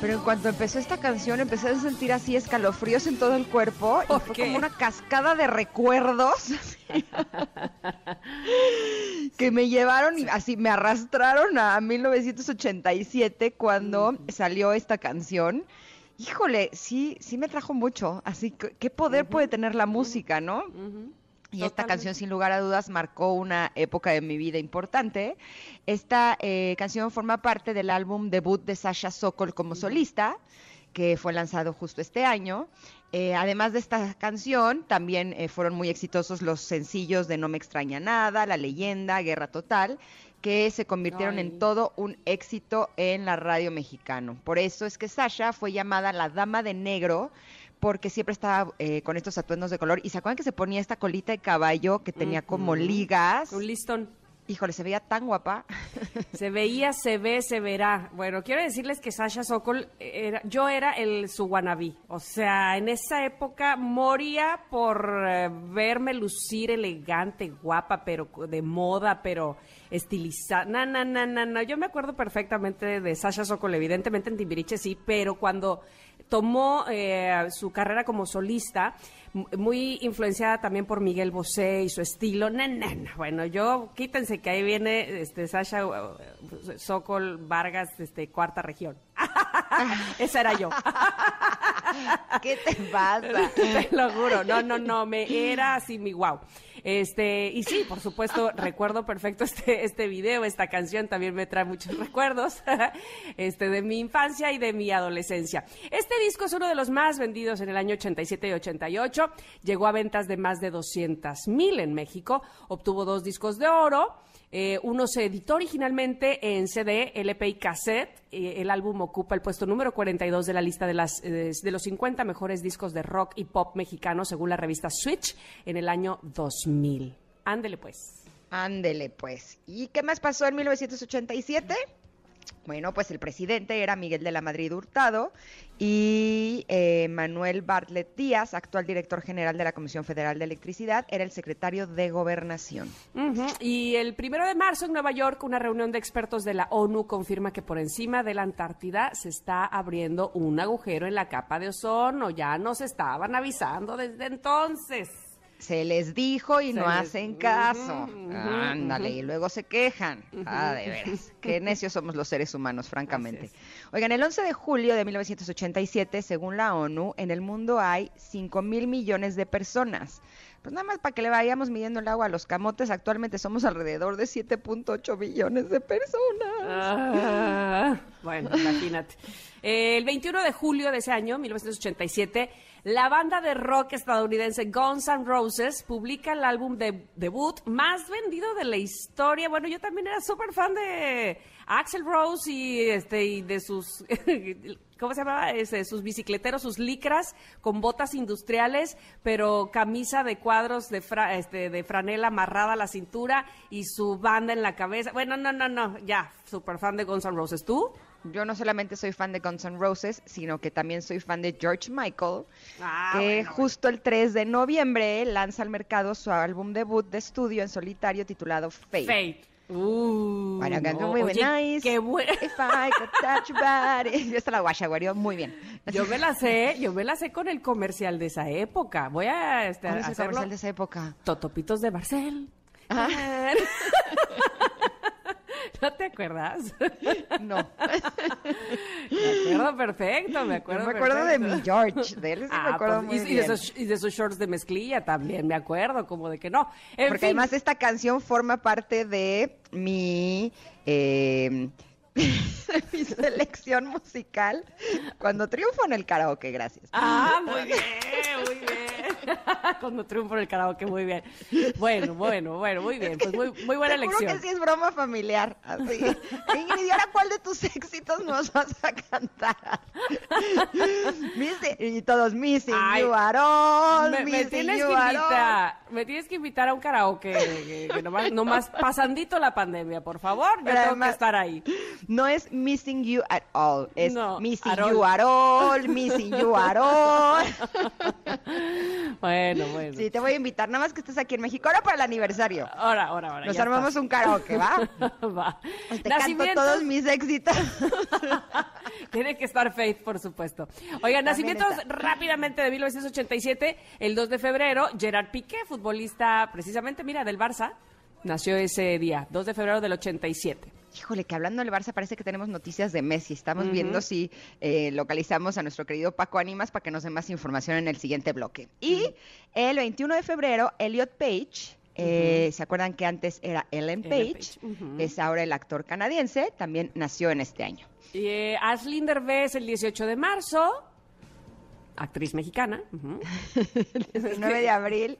pero en cuanto empezó esta canción empecé a sentir así escalofríos en todo el cuerpo y ¿Por fue qué? como una cascada de recuerdos que me llevaron y así me arrastraron a 1987 cuando salió esta canción. Híjole, sí, sí me trajo mucho. Así que qué poder puede tener la música, ¿no? Y esta canción, sin lugar a dudas, marcó una época de mi vida importante. Esta eh, canción forma parte del álbum debut de Sasha Sokol como solista, que fue lanzado justo este año. Eh, además de esta canción, también eh, fueron muy exitosos los sencillos de No me extraña nada, La leyenda, Guerra Total, que se convirtieron Ay. en todo un éxito en la radio mexicano. Por eso es que Sasha fue llamada la Dama de Negro, porque siempre estaba eh, con estos atuendos de color. ¿Y se acuerdan que se ponía esta colita de caballo que tenía como ligas? Un listón. Híjole, se veía tan guapa. Se veía, se ve, se verá. Bueno, quiero decirles que Sasha Sokol, era, yo era el su wannabe. O sea, en esa época moría por eh, verme lucir elegante, guapa, pero de moda, pero estilizada. No, no, no, no, no. Yo me acuerdo perfectamente de Sasha Sokol, evidentemente en Timbiriche sí, pero cuando tomó eh, su carrera como solista, muy influenciada también por Miguel Bosé y su estilo. Na, na. Bueno, yo quítense que ahí viene este Sasha uh, Sokol Vargas, este cuarta región. Esa era yo. ¿Qué te pasa? Te lo juro, no, no, no, me era así mi wow. Este, y sí, por supuesto, recuerdo perfecto este, este video, esta canción también me trae muchos recuerdos, este, de mi infancia y de mi adolescencia. Este disco es uno de los más vendidos en el año 87 y 88, llegó a ventas de más de 200 mil en México, obtuvo dos discos de oro, eh, uno se editó originalmente en CD, LP y cassette. Eh, el álbum ocupa el puesto número 42 de la lista de, las, eh, de los 50 mejores discos de rock y pop mexicano según la revista Switch en el año 2000. Ándele pues. Ándele, pues. ¿Y qué más pasó en 1987? Bueno, pues el presidente era Miguel de la Madrid Hurtado y eh, Manuel Bartlett Díaz, actual director general de la Comisión Federal de Electricidad, era el secretario de Gobernación. Y el primero de marzo en Nueva York, una reunión de expertos de la ONU confirma que por encima de la Antártida se está abriendo un agujero en la capa de ozono. Ya nos estaban avisando desde entonces. Se les dijo y Se no les- hacen caso. Ándale, y luego se quejan. Ah, de veras. Qué necios somos los seres humanos, francamente. Oigan, el 11 de julio de 1987, según la ONU, en el mundo hay 5 mil millones de personas. Pues nada más para que le vayamos midiendo el agua a los camotes, actualmente somos alrededor de 7.8 billones de personas. Ah, bueno, imagínate. El 21 de julio de ese año, 1987, la banda de rock estadounidense Guns N' Roses publica el álbum de debut más vendido de la historia. Bueno, yo también era súper fan de Axel Rose y este y de sus ¿cómo se llamaba? Ese, sus bicicleteros, sus licras con botas industriales, pero camisa de cuadros de, fra- este, de franela amarrada a la cintura y su banda en la cabeza. Bueno, no, no, no, ya, súper fan de Guns N' Roses. ¿Tú? Yo no solamente soy fan de Guns N' Roses, sino que también soy fan de George Michael, Ah, que bueno, justo el 3 de noviembre lanza al mercado su álbum debut de estudio en solitario titulado Fate. Fate. Uh, Bueno, canto no, muy oye, nice. Qué bueno. If I could touch body. Yo esta la guachaguareó muy bien. Yo me la sé, yo me la sé con el comercial de esa época. Voy a este, ¿Cuál es el hacerlo. comercial de esa época? Totopitos de Barcel. Ah. ¿No te acuerdas? No. Me acuerdo perfecto, me Yo acuerdo me acuerdo de mi George. De él sí me Ah, acuerdo pues, muy y, de esos, y de esos shorts de mezclilla también, me acuerdo, como de que no. En Porque fin, además esta canción forma parte de mi, eh, de mi selección musical cuando triunfo en el karaoke, gracias. Ah, muy bien, muy bien. Cuando triunfo en el karaoke, muy bien. Bueno, bueno, bueno, muy bien. Pues muy, muy buena elección. que sí es broma familiar. Así. Ingrid, ¿y ahora cuál de tus éxitos nos vas a cantar? Y todos Missing Ay, You Are All, me, tienes que All. invitar, me tienes que invitar a un karaoke, que, que nomás, nomás pasandito la pandemia, por favor, yo Pero tengo además- que estar ahí. No es Missing You at All, es No, Missing at all. You Are All, Missing You Are All. Bueno, bueno. Sí, te voy a invitar, nada más que estés aquí en México. Ahora para el aniversario. Ahora, ahora, ahora. Nos armamos está. un karaoke, ¿va? Va. Te canto todos mis éxitos. Tiene que estar Faith, por supuesto. Oigan, nacimientos rápidamente de 1987, el 2 de febrero, Gerard Piqué, futbolista precisamente, mira, del Barça, nació ese día, 2 de febrero del 87. Híjole, que hablando del Barça parece que tenemos noticias de Messi. Estamos viendo si eh, localizamos a nuestro querido Paco Ánimas para que nos dé más información en el siguiente bloque. Y el 21 de febrero, Elliot Page, eh, ¿se acuerdan que antes era Ellen Ellen Page? Es ahora el actor canadiense, también nació en este año. Y eh, Ashlyn Derbez, el 18 de marzo, actriz mexicana. ujú. El 9 de abril,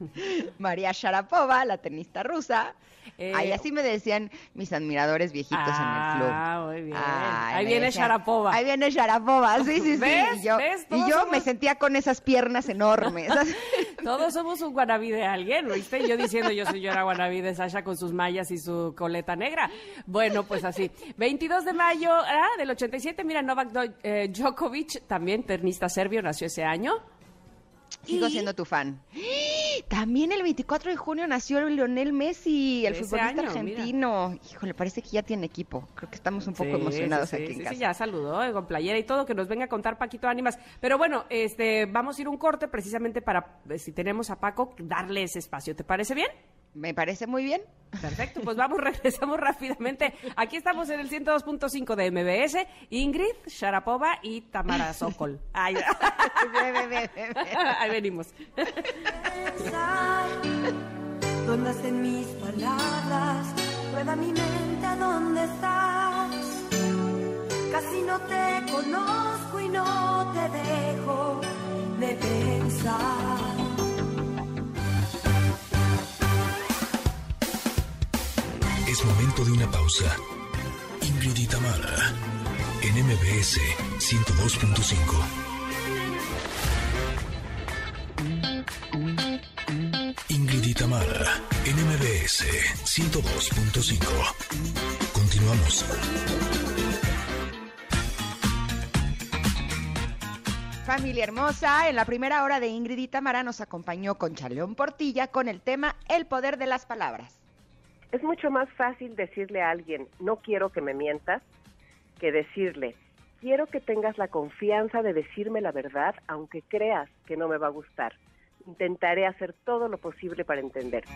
María Sharapova, la tenista rusa. Eh, Ahí así me decían mis admiradores viejitos en el club. Ah, muy bien. Ay, Ahí viene decían, Sharapova. Ahí viene Sharapova, sí, sí, sí. ¿Ves? Y yo, ¿Ves? y Todos yo somos- me sentía con esas piernas enormes. Todos somos un guanabí de alguien, ¿viste? Yo diciendo yo soy yo era guanabí de Sasha con sus mallas y su coleta negra. Bueno, pues así. 22 de mayo ah, del 87, mira, Novak eh, Djokovic, también tenista serbio, nació ese año. Sigo Y- siendo tu fan. También el 24 de junio nació Lionel Messi, el futbolista año, argentino. Híjole, parece que ya tiene equipo. Creo que estamos un poco Sí, emocionados sí, sí, aquí en sí, casa. sí, ya saludó eh, con playera y todo, que nos venga a contar Paquito Ánimas. Pero bueno, este, vamos a ir un corte precisamente para, eh, si tenemos a Paco, darle ese espacio. ¿Te parece bien? Me parece muy bien. Perfecto, pues vamos, regresamos rápidamente. Aquí estamos en el 102.5 de MBS, Ingrid, Sharapova y Tamara Sokol. Ahí, ahí venimos. pensar dónde hacen mis palabras rueda mi mente a dónde estás casi no te conozco y no te dejo de pensar Momento de una pausa. Ingrid y Tamara, en MBS 102.5. Ingrid y Tamara, en MBS 102.5. Continuamos. Familia hermosa, en la primera hora de Ingrid y Tamara nos acompañó con Chaleón Portilla con el tema El poder de las palabras. Es mucho más fácil decirle a alguien, no quiero que me mientas, que decirle, quiero que tengas la confianza de decirme la verdad, aunque creas que no me va a gustar. Intentaré hacer todo lo posible para entenderte.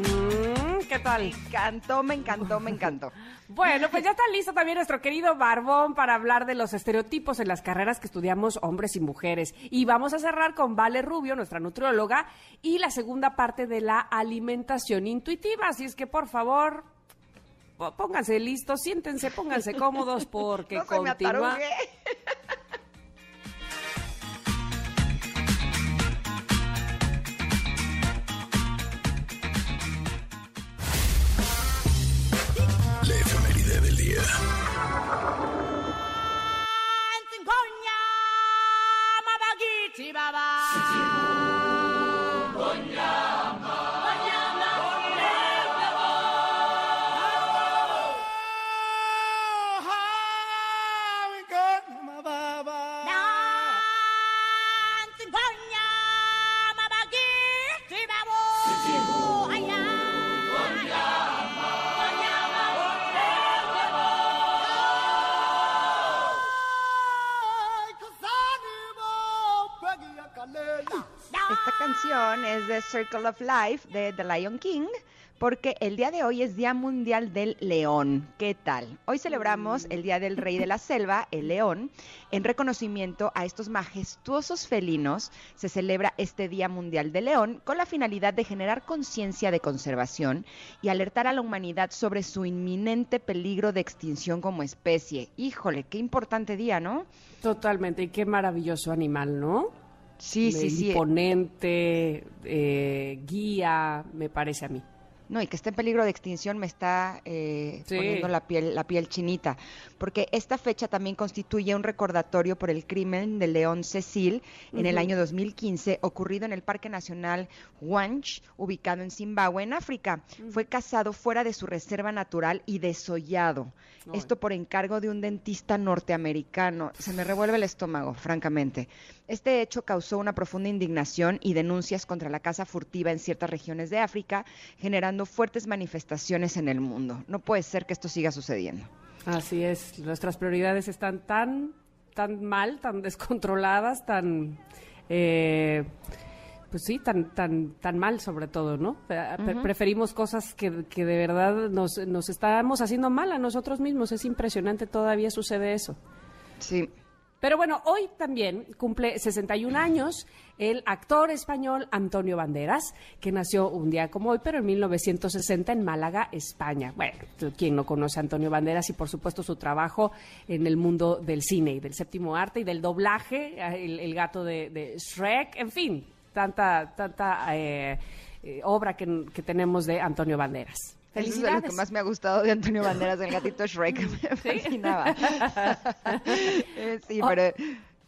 Mm, ¿Qué tal? Me encantó, me encantó, me encantó. Bueno, pues ya está listo también nuestro querido Barbón para hablar de los estereotipos en las carreras que estudiamos hombres y mujeres. Y vamos a cerrar con Vale Rubio, nuestra nutrióloga, y la segunda parte de la alimentación intuitiva. Así es que, por favor, pónganse listos, siéntense, pónganse cómodos porque no me continúa. efeméride es de Circle of Life de The Lion King porque el día de hoy es Día Mundial del León. ¿Qué tal? Hoy celebramos el Día del Rey de la Selva, el león. En reconocimiento a estos majestuosos felinos, se celebra este Día Mundial del León con la finalidad de generar conciencia de conservación y alertar a la humanidad sobre su inminente peligro de extinción como especie. Híjole, qué importante día, ¿no? Totalmente, y qué maravilloso animal, ¿no? Sí, sí, sí. Imponente, eh, guía, me parece a mí. No, y que esté en peligro de extinción me está eh, Sí. poniendo la piel, la piel chinita, porque esta fecha también constituye un recordatorio por el crimen de León Cecil en el año 2015, ocurrido en el Parque Nacional Wanch, ubicado en Zimbabue, en África. Fue cazado fuera de su reserva natural y desollado. Esto por encargo de un dentista norteamericano. Se me revuelve el estómago, francamente. Este hecho causó una profunda indignación y denuncias contra la caza furtiva en ciertas regiones de África, generando fuertes manifestaciones en el mundo. No puede ser que esto siga sucediendo. Así es, nuestras prioridades están tan, tan mal, tan descontroladas, tan, eh, pues sí, tan, tan, tan mal sobre todo, ¿no? Pre- pre- Preferimos cosas que, que de verdad nos, nos estamos haciendo mal a nosotros mismos. Es impresionante, todavía sucede eso. Sí. Pero bueno, hoy también cumple 61 años el actor español Antonio Banderas, que nació un día como hoy, pero en 1960 en Málaga, España. Bueno, ¿quién no conoce a Antonio Banderas y por supuesto su trabajo en el mundo del cine y del séptimo arte y del doblaje, eh, el, gato de, Shrek, en fin, tanta, tanta eh, eh, obra que tenemos de Antonio Banderas. Eso es de lo que más me ha gustado de Antonio Banderas, el gatito Shrek. Me fascinaba. Sí, pero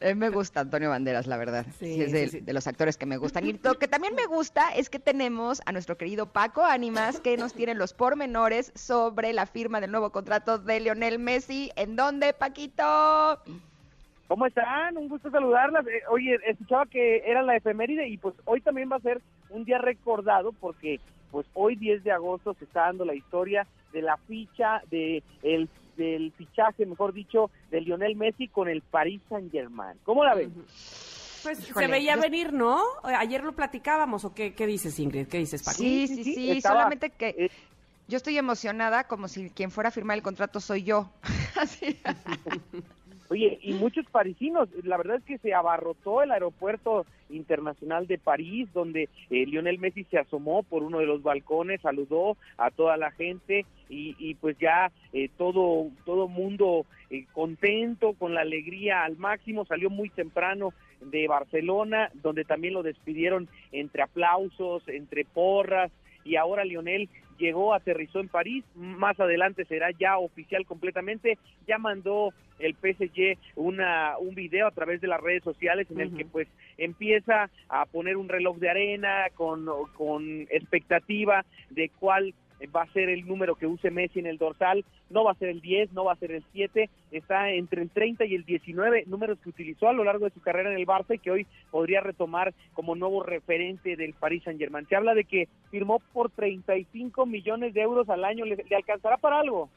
eh, me gusta Antonio Banderas, la verdad. Sí, Sí, es de, sí, sí. de los actores que me gustan. Y lo que también me gusta es que tenemos a nuestro querido Paco Ánimas, que nos tiene los pormenores sobre la firma del nuevo contrato de Lionel Messi. ¿En dónde, Paquito? ¿Cómo están? Un gusto saludarlas. Eh, oye, escuchaba que era la efeméride y pues hoy también va a ser un día recordado porque pues hoy 10 de agosto se está dando la historia de la ficha de el del fichaje, mejor dicho, de Lionel Messi con el Paris Saint-Germain. ¿Cómo la ven? Pues Híjole, se veía yo- venir, ¿no? Ayer lo platicábamos, ¿o qué, qué dices, Ingrid? ¿Qué dices, Paco? Sí, sí, sí, sí, sí, estaba, solamente que eh, yo estoy emocionada como si quien fuera a firmar el contrato soy yo. Así. Oye, y muchos parisinos, la verdad es que se abarrotó el aeropuerto internacional de París, donde eh, Lionel Messi se asomó por uno de los balcones, saludó a toda la gente y, pues ya eh, todo todo mundo eh, contento, con la alegría al máximo, salió muy temprano de Barcelona, donde también lo despidieron entre aplausos, entre porras, y ahora Lionel llegó, aterrizó en París, más adelante será ya oficial completamente, ya mandó el PSG una un video a través de las redes sociales en el que pues empieza a poner un reloj de arena con, con expectativa de cuál va a ser el número que use Messi en el dorsal, no va a ser el 10, no va a ser el 7, está entre el 30 y el 19, números que utilizó a lo largo de su carrera en el Barça y que hoy podría retomar como nuevo referente del Paris Saint-Germain. Se habla de que firmó por 35 millones de euros al año, ¿le, alcanzará para algo?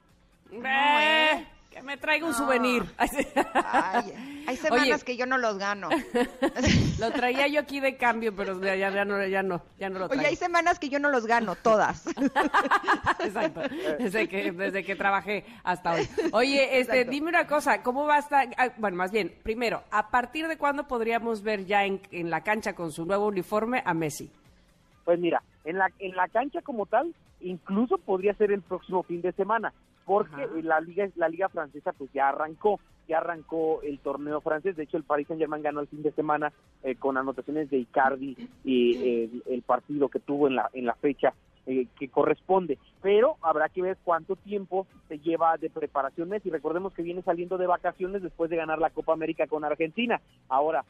Eh, que me traiga un No. souvenir. Ay, hay semanas Oye. que yo no los gano. lo traía yo aquí de cambio, pero ya, ya, ya no, ya no, ya no lo Oye, traigo. hay semanas que yo no los gano, todas. Exacto. Desde que, desde que trabajé hasta hoy. Oye, este, Exacto. dime una cosa, ¿cómo va a estar? ah, Bueno, más bien, primero, ¿a partir de cuándo podríamos ver ya en, en la cancha con su nuevo uniforme a Messi? Pues mira, en la, en la cancha como tal, incluso podría ser el próximo fin de semana, porque Ajá. la liga la liga francesa pues ya arrancó, ya arrancó el torneo francés, de hecho el Paris Saint Germain ganó el fin de semana eh, con anotaciones de Icardi y eh, el, el partido que tuvo en la en la fecha eh, que corresponde, pero habrá que ver cuánto tiempo se lleva de preparación Messi, recordemos que viene saliendo de vacaciones después de ganar la Copa América con Argentina, ahora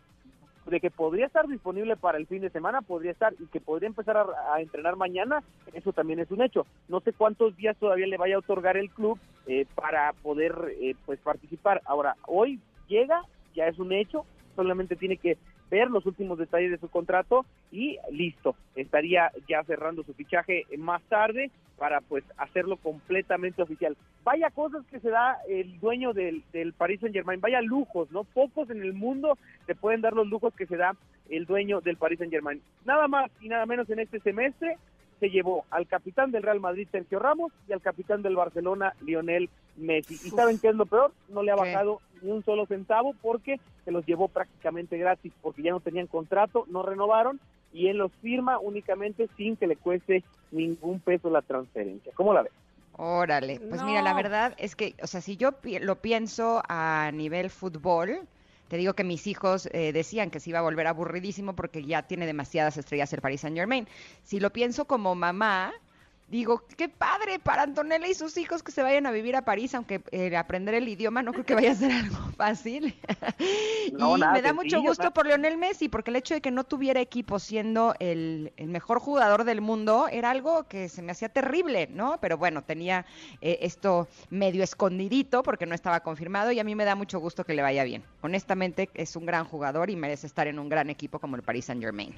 de que podría estar disponible para el fin de semana, podría estar, y que podría empezar a, entrenar mañana, eso también es un hecho. No sé cuántos días todavía le vaya a otorgar el club eh, para poder eh, pues participar. Ahora, hoy llega, ya es un hecho, solamente tiene que ver los últimos detalles de su contrato y listo, estaría ya cerrando su fichaje más tarde para pues hacerlo completamente oficial. Vaya cosas que se da el dueño del, del Paris Saint Germain, vaya lujos, ¿no? Pocos en el mundo te pueden dar los lujos que se da el dueño del Paris Saint Germain. Nada más y nada menos en este semestre se llevó al capitán del Real Madrid, Sergio Ramos, y al capitán del Barcelona, Lionel Messi. ¿Y saben qué es lo peor? No le ha ¿Qué? bajado ni un solo centavo porque se los llevó prácticamente gratis, porque ya no tenían contrato, no renovaron, y él los firma únicamente sin que le cueste ningún peso la transferencia. ¿Cómo la ves? Órale, pues mira, la verdad es que, o sea, si yo pi- lo pienso a nivel fútbol, te digo que mis hijos eh, decían que se iba a volver aburridísimo porque ya tiene demasiadas estrellas el Paris Saint Germain. Si lo pienso como mamá, digo, qué padre para Antonella y sus hijos que se vayan a vivir a París, aunque eh, aprender el idioma no creo que vaya a ser algo fácil. No, y nada me da mucho gusto nada. por Lionel Messi, porque el hecho de que no tuviera equipo siendo el, el mejor jugador del mundo era algo que se me hacía terrible, ¿no? Pero bueno, tenía eh, esto medio escondidito porque no estaba confirmado y a mí me da mucho gusto que le vaya bien. Honestamente, es un gran jugador y merece estar en un gran equipo como el Paris Saint Germain.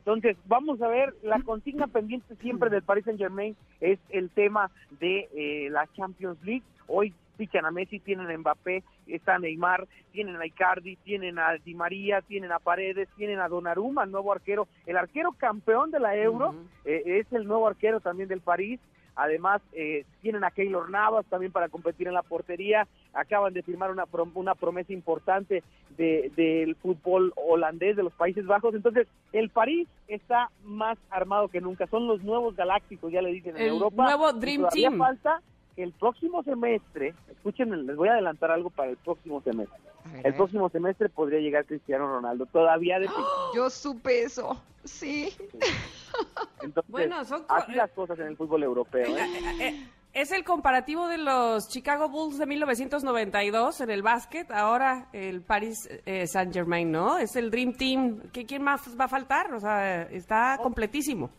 Entonces, vamos a ver, la consigna pendiente siempre del Paris Saint Germain es el tema de eh, la Champions League. Hoy fichan a Messi, tienen a Mbappé, está Neymar, tienen a Icardi, tienen a Di María, tienen a Paredes, tienen a Donnarumma, el nuevo arquero, el arquero campeón de la Euro, eh, es el nuevo arquero también del París. Además, eh, tienen a Keylor Navas también para competir en la portería. Acaban de firmar una, prom- una promesa importante de- del fútbol holandés de los Países Bajos. Entonces, el París está más armado que nunca. Son los nuevos galácticos, ya le dicen en El Europa. nuevo Dream todavía Team. falta que el próximo semestre, escuchen, les voy a adelantar algo para el próximo semestre. El próximo semestre podría llegar Cristiano Ronaldo. Todavía de Yo supe eso, sí. Entonces, Bueno, son así las cosas en el fútbol europeo. ¿eh? Eh, Es el comparativo de los Chicago Bulls de 1992 en el básquet, ahora el Paris eh, Saint Germain, ¿no? Es el Dream Team. ¿Qué, ¿Quién más va a faltar? O sea, está completísimo.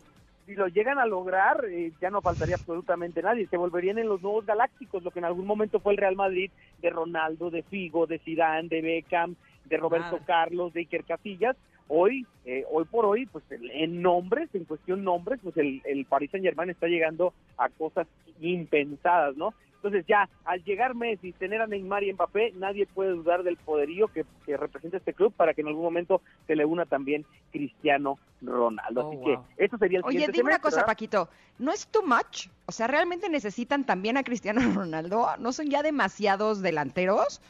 si lo llegan a lograr, eh, ya no faltaría absolutamente nadie. Se volverían en los nuevos galácticos, lo que en algún momento fue el Real Madrid, de Ronaldo, de Figo, de Zidane, de Beckham, de Roberto Nada. Carlos, de Iker Casillas. Hoy, eh, hoy por hoy, pues en nombres, en cuestión nombres, pues el, el Paris Saint Germain está llegando a cosas impensadas, ¿no? Entonces ya, al llegar Messi, tener a Neymar y Mbappé, nadie puede dudar del poderío que, que representa este club para que en algún momento se le una también Cristiano Ronaldo. Oh, Así wow. que eso sería el Oye, dime una cosa, ¿verdad? Paquito. ¿No es too much? O sea, ¿realmente necesitan también a Cristiano Ronaldo? ¿No son ya demasiados delanteros?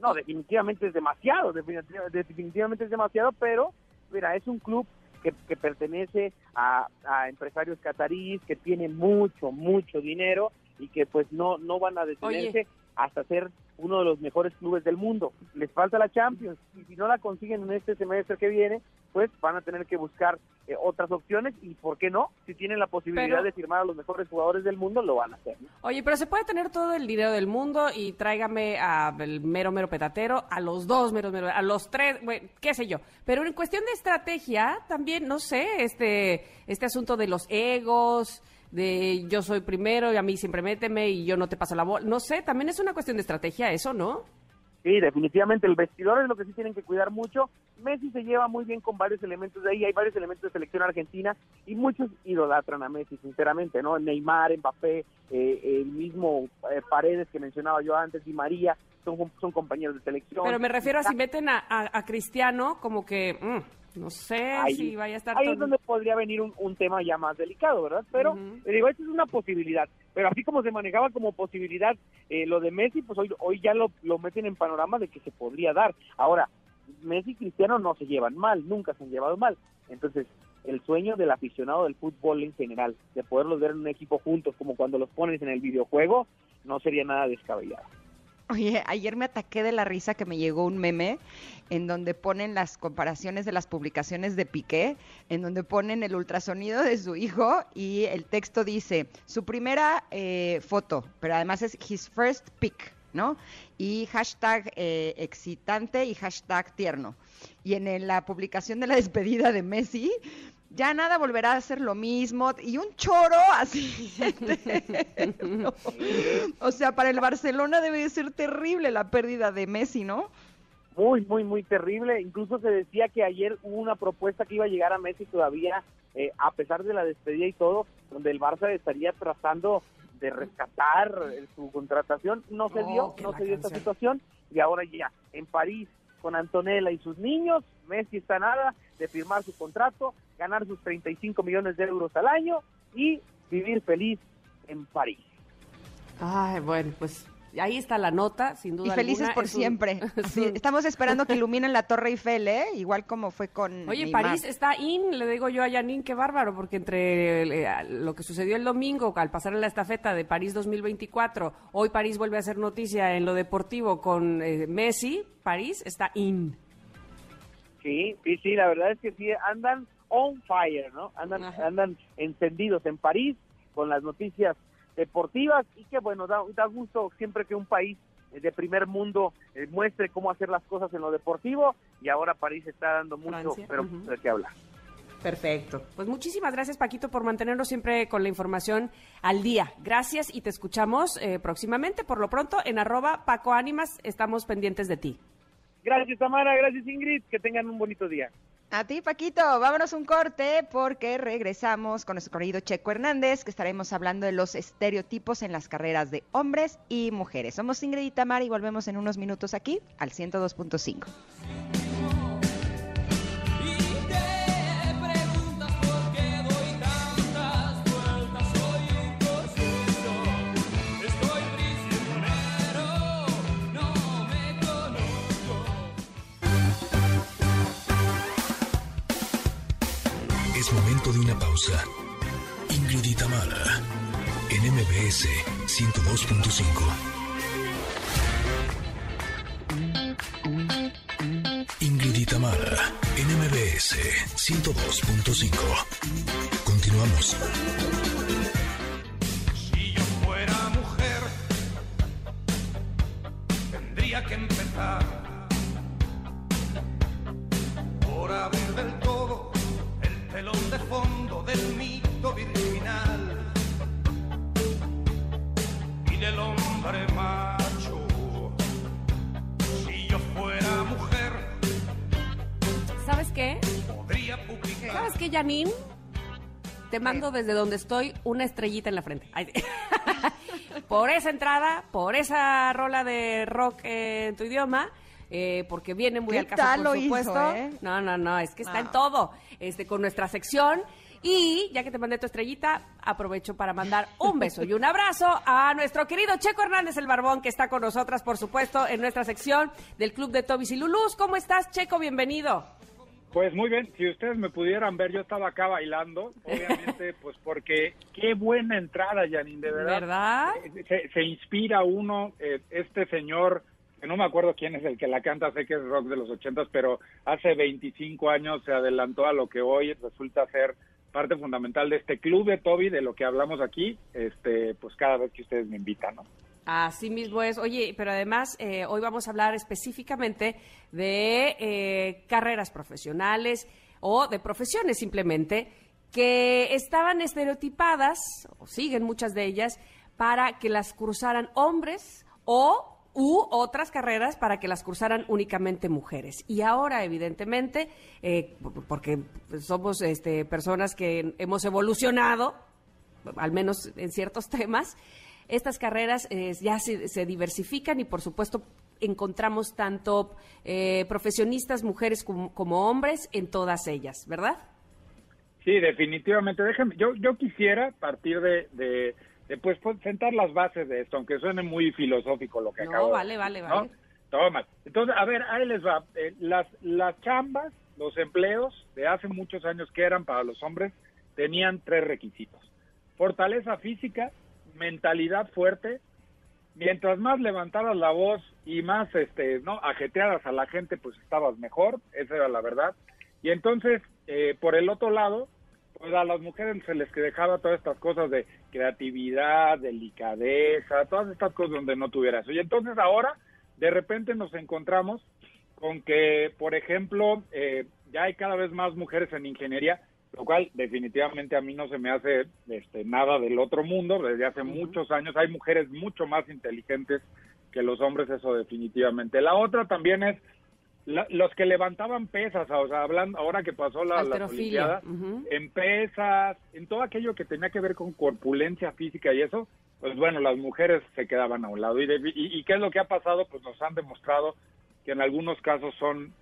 No, definitivamente es demasiado, definitiva- definitivamente es demasiado, pero mira, es un club que, que pertenece a, a empresarios cataríes que tienen mucho, mucho dinero y que pues no, no van a detenerse hasta ser uno de los mejores clubes del mundo. Les falta la Champions y si no la consiguen en este semestre que viene, pues van a tener que buscar eh, otras opciones y ¿por qué no? Si tienen la posibilidad Pero- de firmar a los mejores jugadores del mundo, lo van a hacer. ¿no? Oye, pero se puede tener todo el dinero del mundo y tráigame al mero, mero petatero, a los dos meros, mero, a los tres, bueno, qué sé yo. Pero en cuestión de estrategia, también, no sé, este, este asunto de los egos, de yo soy primero y a mí siempre méteme y yo no te paso la bola, no sé, también es una cuestión de estrategia eso, ¿no? Sí, definitivamente el vestidor es lo que sí tienen que cuidar mucho. Messi se lleva muy bien con varios elementos de ahí, hay varios elementos de selección argentina y muchos idolatran a Messi, sinceramente, ¿no? Neymar, Mbappé, eh, el mismo eh, Paredes que mencionaba yo antes, Di María, son, son compañeros de selección. Pero me refiero a si meten a, a- a Cristiano, como que, mm, no sé Ahí- si vaya a estar... Ahí es donde podría venir un, un tema ya más delicado, ¿verdad? Pero, eh, digo, es una posibilidad. Pero así como se manejaba como posibilidad eh, lo de Messi, pues hoy, hoy ya lo, lo meten en panorama de que se podría dar. Ahora, Messi y Cristiano no se llevan mal, nunca se han llevado mal. Entonces, el sueño del aficionado del fútbol en general, de poderlos ver en un equipo juntos, como cuando los pones en el videojuego, no sería nada descabellado. Oye, ayer me ataqué de la risa que me llegó un meme en donde ponen las comparaciones de las publicaciones de Piqué, en donde ponen el ultrasonido de su hijo y el texto dice su primera eh, foto, pero además es his first pic, ¿no? Y hashtag eh, excitante y hashtag tierno. Y en la publicación de la despedida de Messi, ya nada volverá a ser lo mismo. Y un choro así. No. O sea, para el Barcelona debe de ser terrible la pérdida de Messi, ¿no? muy, muy, muy terrible. Incluso se decía que ayer hubo una propuesta que iba a llegar a Messi todavía, eh, a pesar de la despedida y todo, donde el Barça estaría tratando de rescatar eh, su contratación. No se Oh, dio, no se dio esta situación y ahora ya en París con Antonella y sus niños, Messi está nada de firmar su contrato, ganar sus 35 millones de euros al año y vivir feliz en París. Ay, bueno, pues ahí está la nota, sin duda Y felices alguna. por Es un- siempre. es Sí, un- estamos esperando que iluminen la Torre Eiffel, ¿eh? Igual como fue con Oye, Neymar. París está in, le digo yo a Janine, qué bárbaro, porque entre eh, lo que sucedió el domingo al pasar en la estafeta de París 2024, hoy París vuelve a hacer noticia en lo deportivo con eh, Messi, París está in. Sí, sí, sí, la verdad es que sí, andan on fire, ¿no? Andan, Ajá. andan encendidos en París. con las noticias deportivas y que bueno, da, da gusto siempre que un país eh, de primer mundo eh, muestre cómo hacer las cosas en lo deportivo y ahora París está dando mucho, Francia, pero ujú. de qué hablar. Perfecto. Pues muchísimas gracias, Paquito, por mantenernos siempre con la información al día. Gracias y te escuchamos eh, próximamente. Por lo pronto, en arroba Paco Ánimas estamos pendientes de ti. Gracias Tamara, gracias Ingrid, que tengan un bonito día. A ti, Paquito, vámonos un corte porque regresamos con nuestro querido Checo Hernández, que estaremos hablando de los estereotipos en las carreras de hombres y mujeres. Somos Ingrid y Tamara y volvemos en unos minutos aquí al 102.5. de una pausa. Ingrid y en MBS 102.5. Ingrid y en MBS 102.5. Continuamos. Si yo fuera mujer, tendría que empezar por abrir del todo telón de fondo del mito virginal y del hombre macho. Si yo fuera mujer, ¿Sabes qué? podría publicar. ¿Sabes qué, Janine? Te mando desde donde estoy una estrellita en la frente. Ay, por esa entrada, por esa rola de rock en tu idioma, eh, porque viene muy ¿Qué al caso, tal por lo hizo, supuesto. eh? No, no, no, es que está en todo. Este, con nuestra sección. Y ya que te mandé tu estrellita, aprovecho para mandar un beso y un abrazo a nuestro querido Checo Hernández el Barbón, que está con nosotras, por supuesto, en nuestra sección del Club de Tobis y Lulús. ¿Cómo estás, Checo? Bienvenido. Pues muy bien, si ustedes me pudieran ver, yo estaba acá bailando, obviamente, pues porque qué buena entrada, Janine, de verdad. ¿Verdad? Eh, Se, se inspira uno, eh, este señor, no me acuerdo quién es el que la canta, sé que es rock de los ochentas, pero hace 25 años se adelantó a lo que hoy resulta ser parte fundamental de este club de Toby, de lo que hablamos aquí, este, pues cada vez que ustedes me invitan, ¿no? Así mismo es. Oye, pero además eh, hoy vamos a hablar específicamente de eh, carreras profesionales o de profesiones simplemente que estaban estereotipadas, o siguen muchas de ellas, para que las cursaran hombres o u otras carreras para que las cursaran únicamente mujeres. Y ahora, evidentemente, eh, porque somos este, personas que hemos evolucionado, al menos en ciertos temas, estas carreras eh, ya se, se diversifican y por supuesto encontramos tanto eh, profesionistas, mujeres como, hombres en todas ellas, ¿verdad? Sí, definitivamente. Déjame, yo, yo quisiera partir de, pues, pues, sentar las bases de esto, aunque suene muy filosófico lo que No, acabo vale, vale, ¿no? vale. Toma. Entonces, a ver, ahí les va. Eh, las, las chambas, los empleos de hace muchos años que eran para los hombres, tenían tres requisitos. Fortaleza física, mentalidad fuerte, mientras más levantaras la voz y más este no ajetearas a la gente pues estabas mejor esa era la verdad y entonces eh, por el otro lado pues a las mujeres se les dejaba todas estas cosas de creatividad delicadeza todas estas cosas donde no tuviera eso y entonces ahora de repente nos encontramos con que por ejemplo eh, ya hay cada vez más mujeres en ingeniería lo cual definitivamente a mí no se me hace este, nada del otro mundo. Desde hace muchos años hay mujeres mucho más inteligentes que los hombres, eso definitivamente. La otra también es la- los que levantaban pesas, o sea, hablando ahora que pasó la, Olimpiadas, ujú. en pesas, en todo aquello que tenía que ver con corpulencia física y eso, pues bueno, las mujeres se quedaban a un lado. ¿Y, de- y, y qué es lo que ha pasado? Pues nos han demostrado que en algunos casos son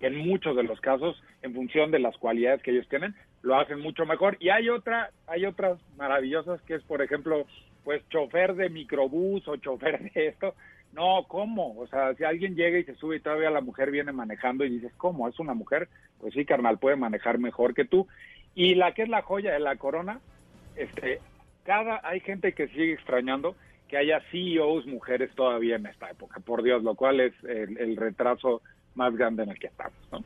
en muchos de los casos, en función de las cualidades que ellos tienen, lo hacen mucho mejor. Y hay otra, hay otras maravillosas que es, por ejemplo, pues chofer de microbús o chofer de esto. No, ¿cómo? O sea, si alguien llega y se sube y todavía la mujer viene manejando y dices, ¿cómo? ¿Es una mujer? Pues sí, carnal, puede manejar mejor que tú. Y la que es la joya de la corona, este, cada, hay gente que sigue extrañando que haya CEOs mujeres todavía en esta época, por Dios, lo cual es el, el retraso más grande en el que estamos, ¿no?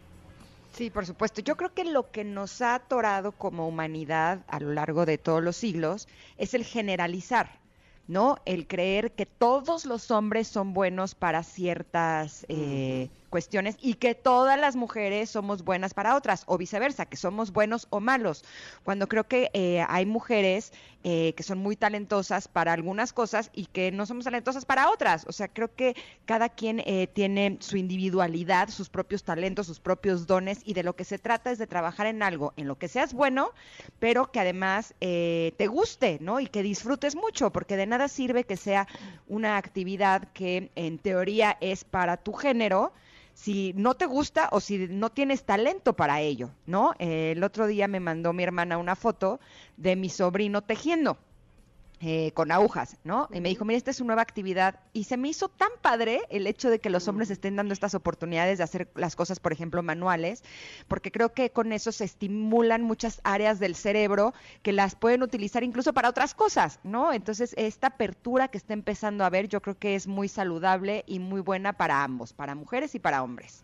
Sí, por supuesto. Yo creo que lo que nos ha atorado como humanidad a lo largo de todos los siglos es el generalizar. ¿No? El creer que todos los hombres son buenos para ciertas eh, cuestiones y que todas las mujeres somos buenas para otras, o viceversa, que somos buenos o malos. Cuando creo que eh, hay mujeres eh, que son muy talentosas para algunas cosas y que no somos talentosas para otras. O sea, creo que cada quien tiene su individualidad, sus propios talentos, sus propios dones, y de lo que se trata es de trabajar en algo en lo que seas bueno, pero que además te guste, ¿no? Y que disfrutes mucho, porque de nada sirve que sea una actividad que en teoría es para tu género, si no te gusta o si no tienes talento para ello, ¿no? el otro día me mandó mi hermana una foto de mi sobrino tejiendo. Eh, con agujas, ¿no? Y me dijo, mira, esta es una nueva actividad. Y se me hizo tan padre el hecho de que los hombres estén dando estas oportunidades de hacer las cosas, por ejemplo, manuales, porque creo que con eso se estimulan muchas áreas del cerebro que las pueden utilizar incluso para otras cosas, ¿no? Entonces, esta apertura que está empezando a ver, yo creo que es muy saludable y muy buena para ambos, para mujeres y para hombres.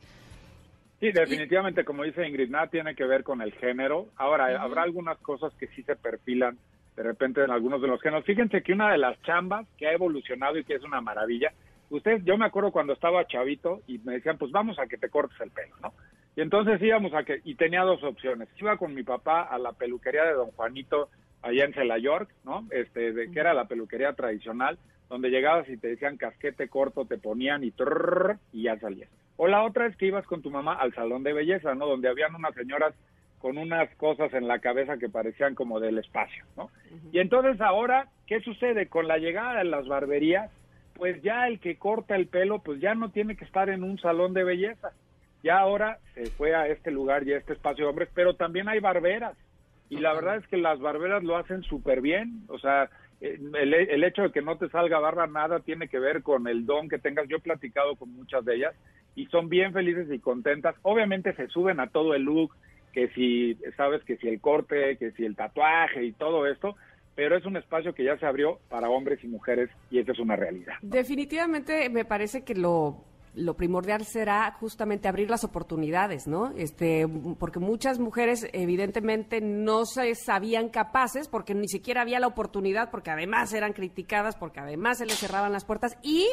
Sí, definitivamente, como dice Ingrid, nada tiene que ver con el género. Ahora, habrá algunas cosas que sí se perfilan de repente en algunos de los géneros. Fíjense que una de las chambas que ha evolucionado y que es una maravilla, ustedes, yo me acuerdo cuando estaba chavito y me decían, pues vamos a que te cortes el pelo, ¿no? Y entonces íbamos a que, y tenía dos opciones. Iba con mi papá a la peluquería de don Juanito allá en Cela York, ¿no? Este, de, que era la peluquería tradicional, donde llegabas y te decían casquete corto, te ponían y trrr, y ya salías. O la otra es que ibas con tu mamá al salón de belleza, ¿no? Donde habían unas señoras con unas cosas en la cabeza que parecían como del espacio, ¿no? Y entonces ahora, ¿qué sucede? Con la llegada de las barberías, pues ya el que corta el pelo, pues ya no tiene que estar en un salón de belleza. Ya ahora se fue a este lugar y a este espacio de hombres, pero también hay barberas. Y la verdad es que las barberas lo hacen súper bien. O sea, eh, el, el, hecho de que no te salga barba nada tiene que ver con el don que tengas. Yo he platicado con muchas de ellas y son bien felices y contentas. Obviamente se suben a todo el look, que si, sabes, que si el corte, que si el tatuaje y todo esto, pero es un espacio que ya se abrió para hombres y mujeres y esa es una realidad. Definitivamente me parece que lo lo primordial será justamente abrir las oportunidades, ¿no? Este, porque muchas mujeres evidentemente no se sabían capaces porque ni siquiera había la oportunidad, porque además eran criticadas, porque además se les cerraban las puertas y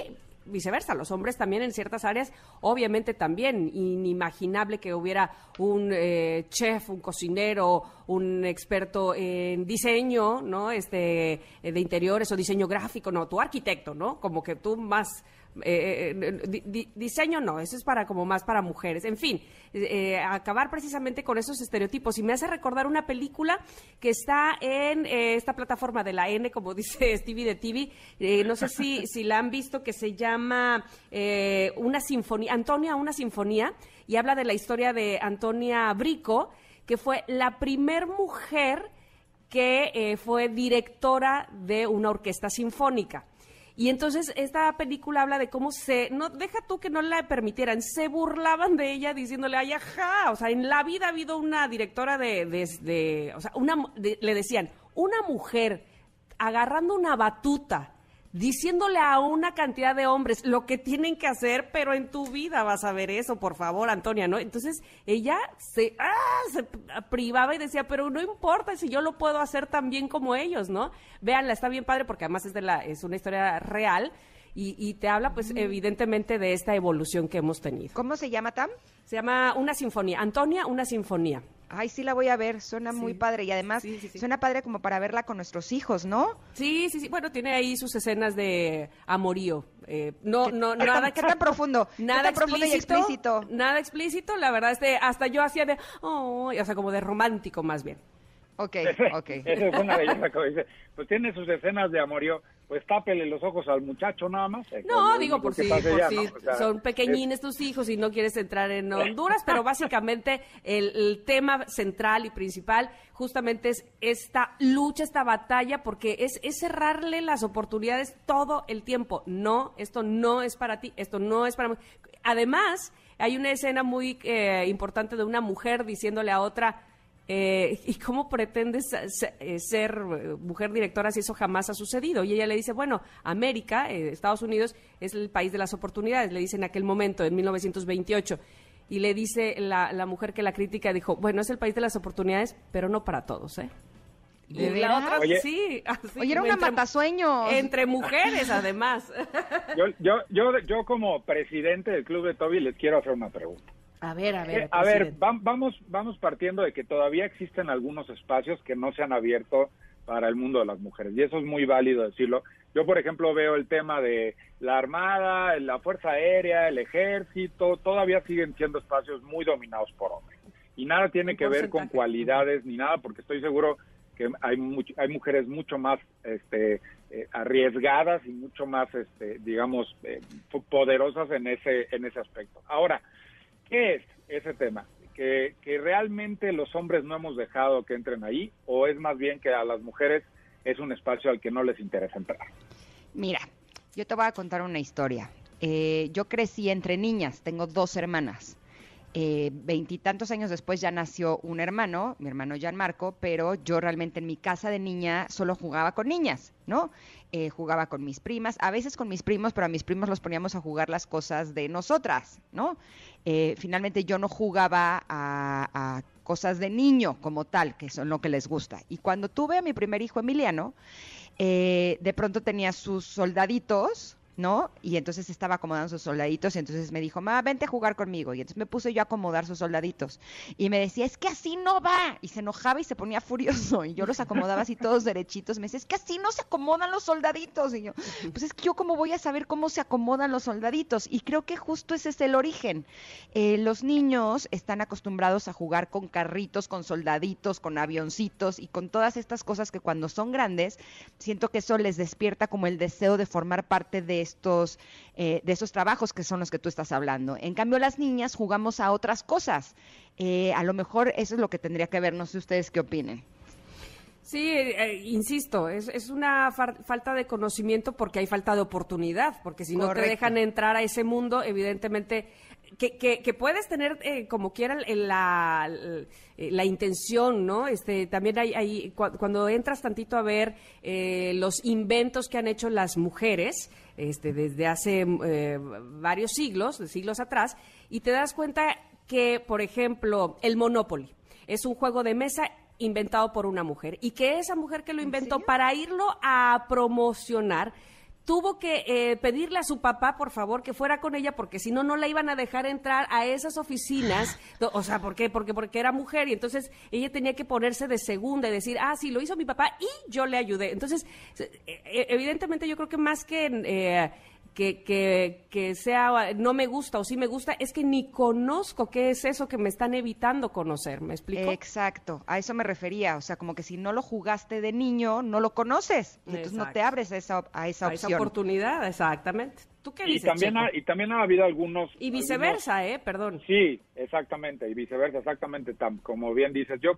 viceversa, los hombres también en ciertas áreas, obviamente también inimaginable que hubiera un eh, chef, un cocinero, un experto en diseño, ¿no? Este de interiores o diseño gráfico, no, tu arquitecto, ¿no? Como que tú más eh, eh diseño no, eso es para como más para mujeres. En fin, eh, acabar precisamente con esos estereotipos. Y me hace recordar una película que está en eh, esta plataforma de la N, como dice Stevie de TV. no sé si, si la han visto, que se llama Una Sinfonía, Antonia, una Sinfonía, y habla de la historia de Antonia Brico, que fue la primer mujer que fue directora de una orquesta sinfónica. Y entonces esta película habla de cómo se, no, deja tú que no la permitieran, se burlaban de ella diciéndole, ay, ajá, o sea, en la vida ha habido una directora de, de, o sea, una, le decían, una mujer agarrando una batuta diciéndole a una cantidad de hombres lo que tienen que hacer, pero en tu vida vas a ver eso, por favor, Antonia, ¿no? Entonces ella se, ah, se privaba y decía, pero no importa si yo lo puedo hacer tan bien como ellos, ¿no? Véanla, está bien padre porque además es, de la, es una historia real. Y, te habla, pues, evidentemente de esta evolución que hemos tenido. ¿Cómo se llama, Tam? Se llama Una Sinfonía. Antonia, Una Sinfonía. Ay, sí la voy a ver, suena muy padre y además suena padre como para verla con nuestros hijos, ¿no? Sí, sí, sí. Bueno, tiene ahí sus escenas de amorío. Eh, no, no, nada. ¿Qué tan profundo? Nada profundo y explícito. Nada explícito, la verdad, este, hasta yo hacía de, oh, o sea, como de romántico más bien. Ok, ok. Esa es una belleza, como dice. Pues tiene sus escenas de amorío pues tápele los ojos al muchacho nada más. Eh, no, digo, por si, son pequeñines tus hijos y no quieres entrar en Honduras, pero básicamente el, tema central y principal justamente es esta lucha, esta batalla, porque es, es cerrarle las oportunidades todo el tiempo. No, esto no es para ti, esto no es para... Además, hay una escena muy eh, importante de una mujer diciéndole a otra eh, ¿y cómo pretendes eh, ser eh, mujer directora si eso jamás ha sucedido? Y ella le dice, bueno, América, Estados Unidos, es el país de las oportunidades, le dice en aquel momento, en 1928. y le dice la, la mujer que la crítica dijo, bueno, es el país de las oportunidades, pero no para todos, ¿eh? ¿De Y la otra, Oye. sí. así, Oye, era una entre- matasueños. Entre mujeres, además. Yo, yo, yo, yo como presidente del Club de Toby les quiero hacer una pregunta. A ver, a ver. Eh, a ver, vamos, vamos partiendo de que todavía existen algunos espacios que no se han abierto para el mundo de las mujeres y eso es muy válido decirlo. Yo, por ejemplo, veo el tema de la Armada, la Fuerza Aérea, el Ejército, todavía siguen siendo espacios muy dominados por hombres. Y nada tiene que ver con cualidades ni nada, porque estoy seguro que hay, much- hay mujeres mucho más este, eh, arriesgadas y mucho más, este, digamos, eh, poderosas en ese, en ese aspecto. Ahora, ¿Qué es ese tema? ¿Que, ¿Que realmente los hombres no hemos dejado que entren ahí o es más bien que a las mujeres es un espacio al que no les interesa entrar? Mira, yo te voy a contar una historia. Eh, yo crecí entre niñas, tengo dos hermanas. Eh, Veintitantos años después ya nació un hermano, mi hermano Gianmarco, pero yo realmente en mi casa de niña solo jugaba con niñas, ¿no? Eh, jugaba con mis primas, a veces con mis primos, pero a mis primos los poníamos a jugar las cosas de nosotras, ¿no? Eh, finalmente yo no jugaba a, a cosas de niño como tal, que son lo que les gusta. Y cuando tuve a mi primer hijo Emiliano, eh, de pronto tenía sus soldaditos, ¿no? Y entonces estaba acomodando sus soldaditos y entonces me dijo, ma, vente a jugar conmigo. Y entonces me puse yo a acomodar sus soldaditos. Y me decía, es que así no va. Y se enojaba y se ponía furioso. Y yo los acomodaba así todos derechitos. Me decía, es que así no se acomodan los soldaditos. Y yo, pues es que yo cómo voy a saber cómo se acomodan los soldaditos. Y creo que justo ese es el origen. Eh, los niños están acostumbrados a jugar con carritos, con soldaditos, con avioncitos y con todas estas cosas que cuando son grandes, siento que eso les despierta como el deseo de formar parte de estos, eh, de esos trabajos que son los que tú estás hablando. En cambio, las niñas jugamos a otras cosas. Eh, a lo mejor eso es lo que tendría que ver. No sé ustedes qué opinen. Sí, eh, insisto, es, es una far- falta de conocimiento porque hay falta de oportunidad, porque si no te dejan entrar a ese mundo, evidentemente, que, que, que puedes tener eh, como quiera el- la, eh, la intención, ¿no? Este, también hay, hay cua- cuando entras tantito a ver eh, los inventos que han hecho las mujeres, este, desde hace eh, varios siglos, de siglos atrás, y te das cuenta que, por ejemplo, el Monopoly es un juego de mesa inventado por una mujer y que esa mujer que lo inventó para irlo a promocionar tuvo que eh, pedirle a su papá, por favor, que fuera con ella, porque si no, no la iban a dejar entrar a esas oficinas. O sea, ¿por qué? Porque, porque era mujer y entonces ella tenía que ponerse de segunda y decir, ah, sí, lo hizo mi papá y yo le ayudé. Entonces, eh, eh, evidentemente yo creo que más que... eh, que, que, que sea no me gusta o sí me gusta, es que ni conozco qué es eso que me están evitando conocer, ¿me explico? Exacto, a eso me refería. O sea, como que si no lo jugaste de niño, no lo conoces. Y entonces no te abres a esa, a esa a esa opción. oportunidad, exactamente. ¿Tú qué Y dices, también, Checo? ha, y también ha habido algunos... Y viceversa, ¿eh? Perdón. sí, exactamente, y viceversa, exactamente, tam- como bien dices. Yo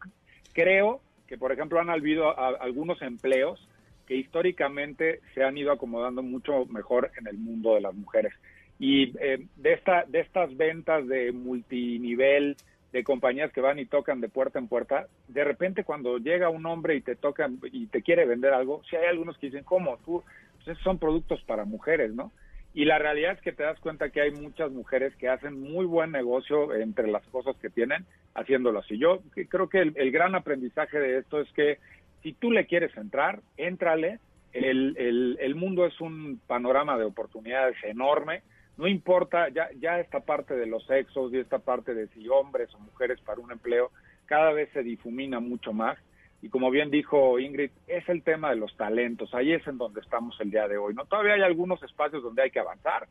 creo que, por ejemplo, han habido a- algunos empleos que históricamente se han ido acomodando mucho mejor en el mundo de las mujeres. Y eh, de, esta, de estas ventas de multinivel, de compañías que van y tocan de puerta en puerta, de repente cuando llega un hombre y te toca y te quiere vender algo, si hay algunos que dicen, ¿cómo? Pues son productos para mujeres, ¿no? Y la realidad es que te das cuenta que hay muchas mujeres que hacen muy buen negocio entre las cosas que tienen haciéndolo así. Yo creo que el gran aprendizaje de esto es que si tú le quieres entrar, éntrale. El, el, el mundo es un panorama de oportunidades enorme. No importa, ya, ya esta parte de los sexos y esta parte de si hombres o mujeres para un empleo cada vez se difumina mucho más. Y como bien dijo Ingrid, es el tema de los talentos. Ahí es en donde estamos el día de hoy. No todavía hay algunos espacios donde hay que avanzar,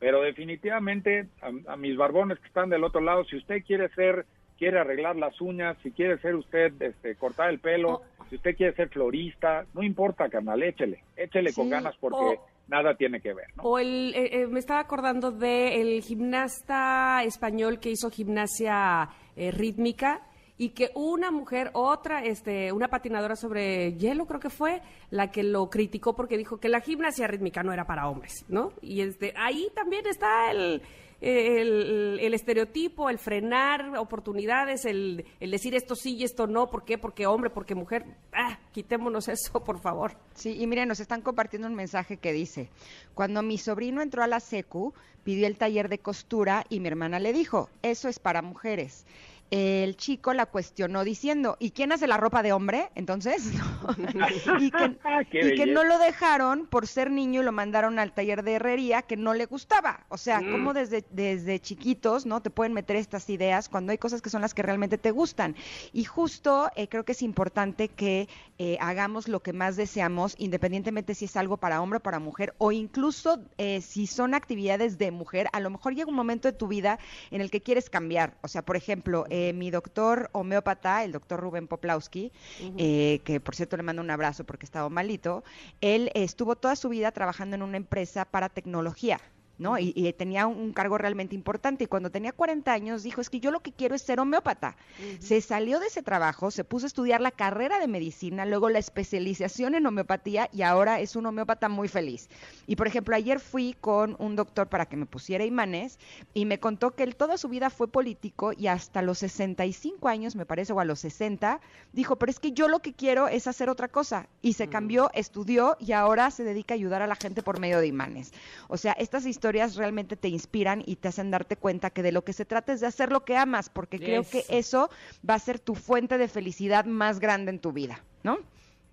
pero definitivamente a, a mis barbones que están del otro lado, si usted quiere ser, quiere arreglar las uñas, si quiere ser usted, este, cortar el pelo, si usted quiere ser florista, no importa, carnal, échele, échele con ganas porque nada tiene que ver, ¿no? O el, eh, eh, me estaba acordando del gimnasta español que hizo gimnasia eh, rítmica y que una mujer, otra, este, una patinadora sobre hielo creo que fue, la que lo criticó porque dijo que la gimnasia rítmica no era para hombres, ¿no? Y este, ahí también está el, el, el estereotipo, el frenar oportunidades, el, el decir esto sí y esto no, ¿por qué? Porque hombre, porque mujer. Ah, quitémonos eso, por favor. Sí, y miren, nos están compartiendo un mensaje que dice, cuando mi sobrino entró a la SECU, pidió el taller de costura y mi hermana le dijo, eso es para mujeres. El chico la cuestionó diciendo, ¿y quién hace la ropa de hombre? Entonces, y, que, y no lo dejaron por ser niño y lo mandaron al taller de herrería que no le gustaba. O sea, Mm. como desde, desde chiquitos, ¿no? Te pueden meter estas ideas cuando hay cosas que son las que realmente te gustan. Y justo eh, creo que es importante que eh, hagamos lo que más deseamos, independientemente si es algo para hombre o para mujer, o incluso eh, si son actividades de mujer, a lo mejor llega un momento de tu vida en el que quieres cambiar. O sea, por ejemplo, eh, mi doctor homeópata, el doctor Rubén Poplawski, eh, que por cierto le mando un abrazo porque estaba malito, él estuvo toda su vida trabajando en una empresa para tecnología. ¿No? Y, y tenía un cargo realmente importante. Y cuando tenía 40 años dijo, es que yo lo que quiero es ser homeópata. Se salió de ese trabajo, se puso a estudiar la carrera de medicina, luego la especialización en homeopatía y ahora es un homeópata muy feliz. Y por ejemplo, ayer fui con un doctor para que me pusiera imanes y me contó que él toda su vida fue político y hasta los 65 años, me parece, o a los 60, dijo, pero es que yo lo que quiero es hacer otra cosa. Y se cambió, estudió y ahora se dedica a ayudar a la gente por medio de imanes. O sea, estas historias realmente te inspiran y te hacen darte cuenta que de lo que se trata es de hacer lo que amas, porque creo que eso va a ser tu fuente de felicidad más grande en tu vida, ¿no?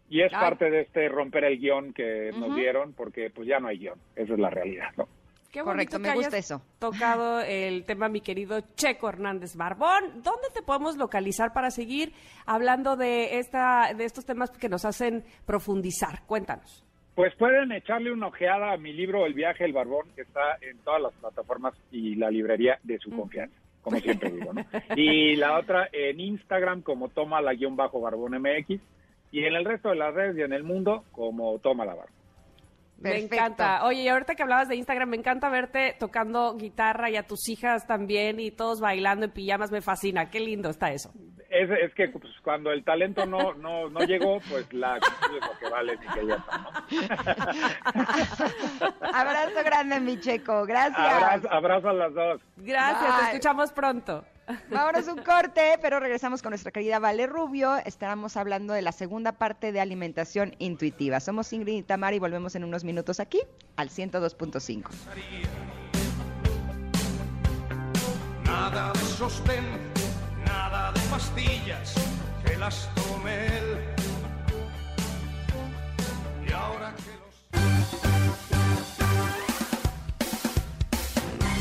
Y es Ay. parte de este romper el guion que nos dieron, porque pues ya no hay guion. Esa es la realidad, ¿no? Qué Correcto, bonito me que gusta hayas eso. tocado el tema, mi querido Checo Hernández Barbón. ¿Dónde te podemos localizar para seguir hablando de esta, de estos temas que nos hacen profundizar? Cuéntanos. Pues pueden echarle una ojeada a mi libro El viaje del barbón, que está en todas las plataformas y la librería de su confianza, como siempre digo, ¿no? Y la otra en Instagram como toma la guion bajo barbón MX y en el resto de las redes y en el mundo como toma la barbón. Perfecto. Me encanta. Oye, y ahorita que hablabas de Instagram, me encanta verte tocando guitarra y a tus hijas también y todos bailando en pijamas. Me fascina. Qué lindo está eso. Es, es que pues, cuando el talento no, no, no llegó, pues la actitud es lo que vale, mi querida ¿no? Abrazo grande, mi checo. Gracias. Abrazo, abrazo a las dos. Gracias, Bye. te escuchamos pronto. Vámonos un corte, pero regresamos con nuestra querida Vale Rubio. Estaremos hablando de la segunda parte de alimentación intuitiva. Somos Ingrid y Tamara y volvemos en unos minutos aquí al 102.5. Nada de sostén, nada de pastillas, que las tome él. Y ahora que los...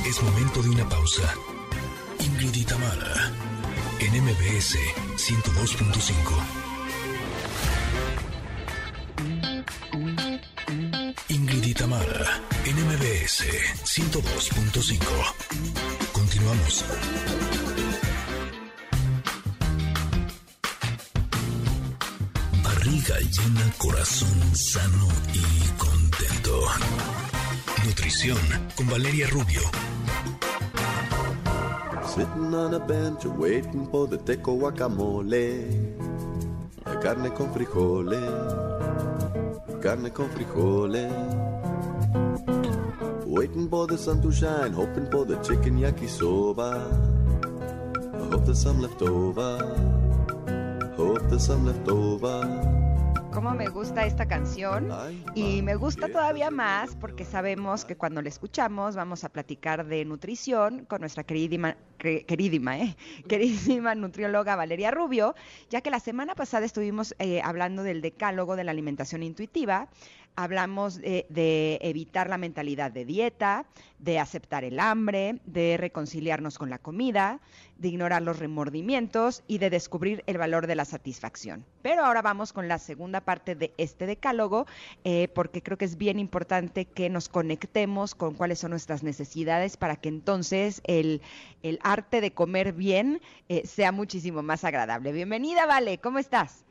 Es momento de una pausa. Ingrid Tamara, en MBS 102.5. Ingrid y Tamara, en MBS 102.5. Continuamos. Barriga llena, corazón sano y contento. Nutrición con Valeria Rubio. Sitting on a bench waiting for the teco guacamole. La carne con frijoles. Carne con frijoles. Waiting for the sun to shine, hoping for the chicken yakisoba. I hope there's some left over. Hope there's some left over. Cómo me gusta esta canción y me gusta todavía más porque sabemos que cuando la escuchamos vamos a platicar de nutrición con nuestra queridísima, que- queridísima, ¿eh? queridísima nutrióloga Valeria Rubio, ya que la semana pasada estuvimos eh, hablando del decálogo de la alimentación intuitiva, hablamos de, de evitar la mentalidad de dieta, de aceptar el hambre, de reconciliarnos con la comida, de ignorar los remordimientos y de descubrir el valor de la satisfacción. Pero ahora vamos con la segunda parte de este decálogo, eh, porque creo que es bien importante que nos conectemos con cuáles son nuestras necesidades para que entonces el, el arte de comer bien eh, sea muchísimo más agradable. Bienvenida, Vale, ¿cómo estás?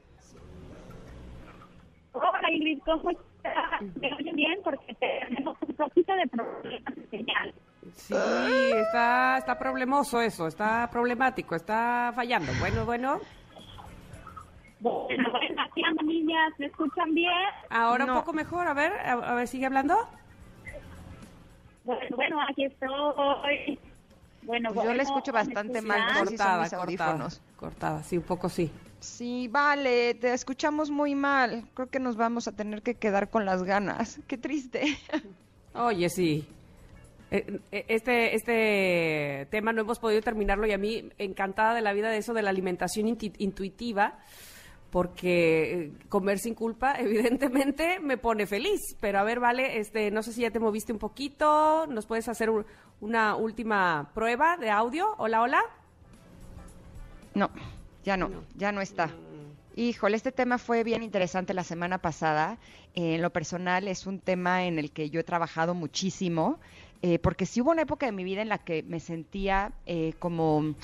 Hola Ingrid, ¿cómo estás? ¿Me oyen bien? Porque tenemos un poquito de problemas de señal. Sí, está, está problemoso eso, está problemático, está fallando. Bueno, bueno. Bueno, bueno, aquí ando, niñas, ¿me escuchan bien? Ahora No. un poco mejor, a ver, a, a ver, sigue hablando. Bueno, bueno, aquí estoy. Bueno, Pues yo bueno, la escucho ¿me bastante mal, son Cortada, mis cortada, audífonos. cortada, sí, un poco sí. Sí, vale, te escuchamos muy mal. Creo que nos vamos a tener que quedar con las ganas. Qué triste. Oye, sí. Eh, eh, Este, este tema no hemos podido terminarlo y a mí encantada de la vida de eso de la alimentación intuitiva, porque eh, comer sin culpa evidentemente me pone feliz. Pero a ver, vale, este, no sé si ya te moviste un poquito, nos puedes hacer un- una última prueba de audio. Hola, hola. No, ya no, ya no está. Híjole, este tema fue bien interesante la semana pasada. Eh, en lo personal es un tema en el que yo he trabajado muchísimo, eh, porque sí hubo una época de mi vida en la que me sentía eh, como,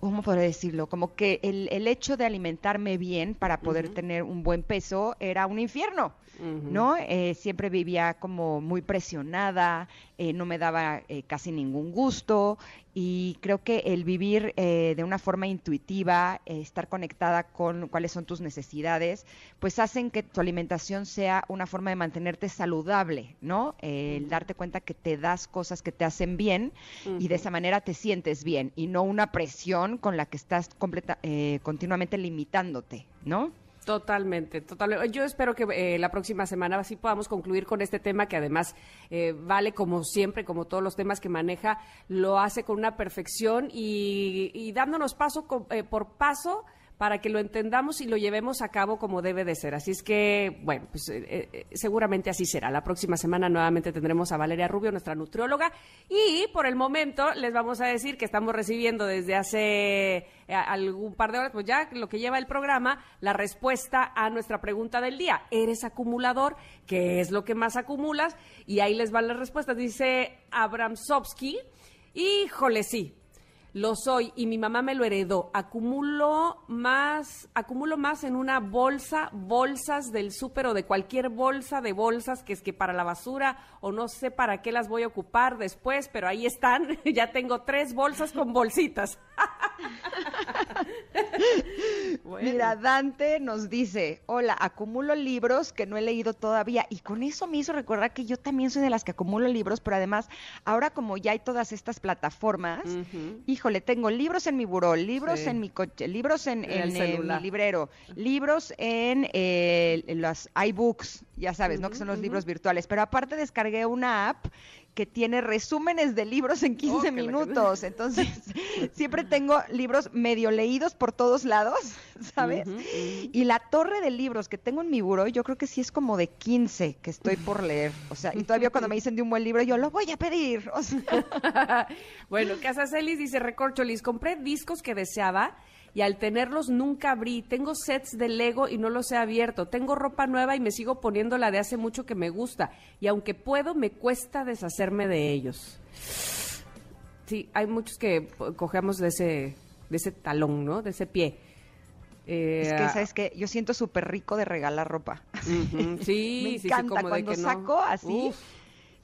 ¿cómo podría decirlo? Como que el, el hecho de alimentarme bien para poder tener un buen peso era un infierno. ¿No? Eh, siempre vivía como muy presionada, eh, no me daba eh, casi ningún gusto y creo que el vivir eh, de una forma intuitiva, eh, estar conectada con cuáles son tus necesidades, pues hacen que tu alimentación sea una forma de mantenerte saludable, ¿no? El darte cuenta que te das cosas que te hacen bien y de esa manera te sientes bien y no una presión con la que estás completa, continuamente limitándote, ¿no? Totalmente, totalmente. Yo espero que eh, la próxima semana sí podamos concluir con este tema que además eh, vale como siempre, como todos los temas que maneja, lo hace con una perfección y, y dándonos paso co- eh, por paso para que lo entendamos y lo llevemos a cabo como debe de ser. Así es que, bueno, pues eh, eh, seguramente así será. La próxima semana nuevamente tendremos a Valeria Rubio, nuestra nutrióloga, y por el momento les vamos a decir que estamos recibiendo desde hace eh, algún par de horas, pues ya lo que lleva el programa, la respuesta a nuestra pregunta del día. ¿Eres acumulador? ¿Qué es lo que más acumulas? Y ahí les van las respuestas. Dice Abramsovsky, híjole, sí, lo soy y mi mamá me lo heredó. Acumulo más, acumulo más en una bolsa, bolsas del súper o de cualquier bolsa de bolsas que es que para la basura o no sé para qué las voy a ocupar después, pero ahí están. ya tengo tres bolsas con bolsitas. Mira, Dante nos dice, hola, acumulo libros que no he leído todavía y con eso me hizo recordar que yo también soy de las que acumulo libros, pero además ahora como ya hay todas estas plataformas, híjole, tengo libros en mi buró, libros Sí. en mi coche, libros en, En el en, eh, mi librero, libros en, eh, en los iBooks, ya sabes, ¿no? Que son los libros virtuales, pero aparte descargué una app que tiene resúmenes de libros en 15 Oh, que la- minutos. Entonces, siempre tengo libros medio leídos por todos lados, ¿sabes? Y la torre de libros que tengo en mi buró, yo creo que sí es como de 15 que estoy por leer. O sea, y todavía cuando me dicen de un buen libro, yo lo voy a pedir. O sea, bueno, Casa Celis dice, recorcholis, compré discos que deseaba y al tenerlos nunca abrí. Tengo sets de Lego y no los he abierto. Tengo ropa nueva y me sigo poniendo la de hace mucho que me gusta. Y aunque puedo, me cuesta deshacerme de ellos. Sí, hay muchos que cogemos de ese, de ese talón, ¿no? De ese pie. Eh, es que, ¿sabes qué? Yo siento súper rico de regalar ropa. sí, me sí, sí, encanta como de cuando que no. saco así. Uf.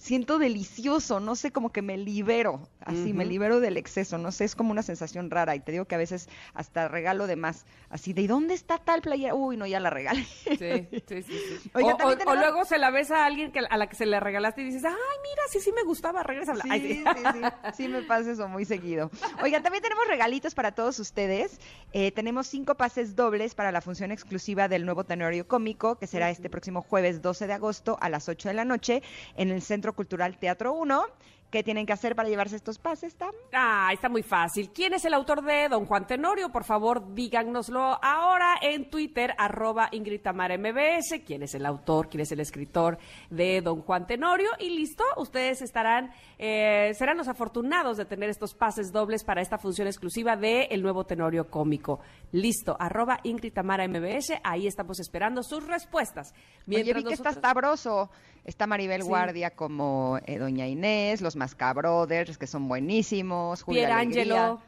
Siento delicioso, no sé, como que me libero, así, me libero del exceso, no sé, es como una sensación rara y te digo que a veces hasta regalo de más, así, ¿de dónde está tal playera? Uy, no, ya la regalé. Sí, sí, sí. sí. Oiga, o, o- tenemos- o luego se la ves a alguien que, a la que se le regalaste y dices, ay, mira, sí, sí me gustaba, regresa. Sí, sí, sí, sí me pasa eso muy seguido. Oigan, también tenemos regalitos para todos ustedes. Eh, tenemos cinco pases dobles para la función exclusiva del nuevo Tenorio Cómico, que será este próximo jueves 12 de agosto a las 8 de la noche en el Centro Cultural Teatro 1. ¿Qué tienen que hacer para llevarse estos pases, Tam? Ah, está muy fácil. ¿Quién es el autor de Don Juan Tenorio? Por favor, díganoslo ahora en Twitter, arroba Ingrid Tamara MBS. ¿Quién es el autor? ¿Quién es el escritor de Don Juan Tenorio? Y listo, ustedes estarán, eh, serán los afortunados de tener estos pases dobles para esta función exclusiva de El Nuevo Tenorio Cómico. Listo, arroba Ingrid Tamara MBS. Ahí estamos esperando sus respuestas. Oye, vi que nosotros- está sabroso. Está Maribel Sí. Guardia como eh, Doña Inés, los Mascabrothers, que son buenísimos. Julia Pierangelo, Alegría.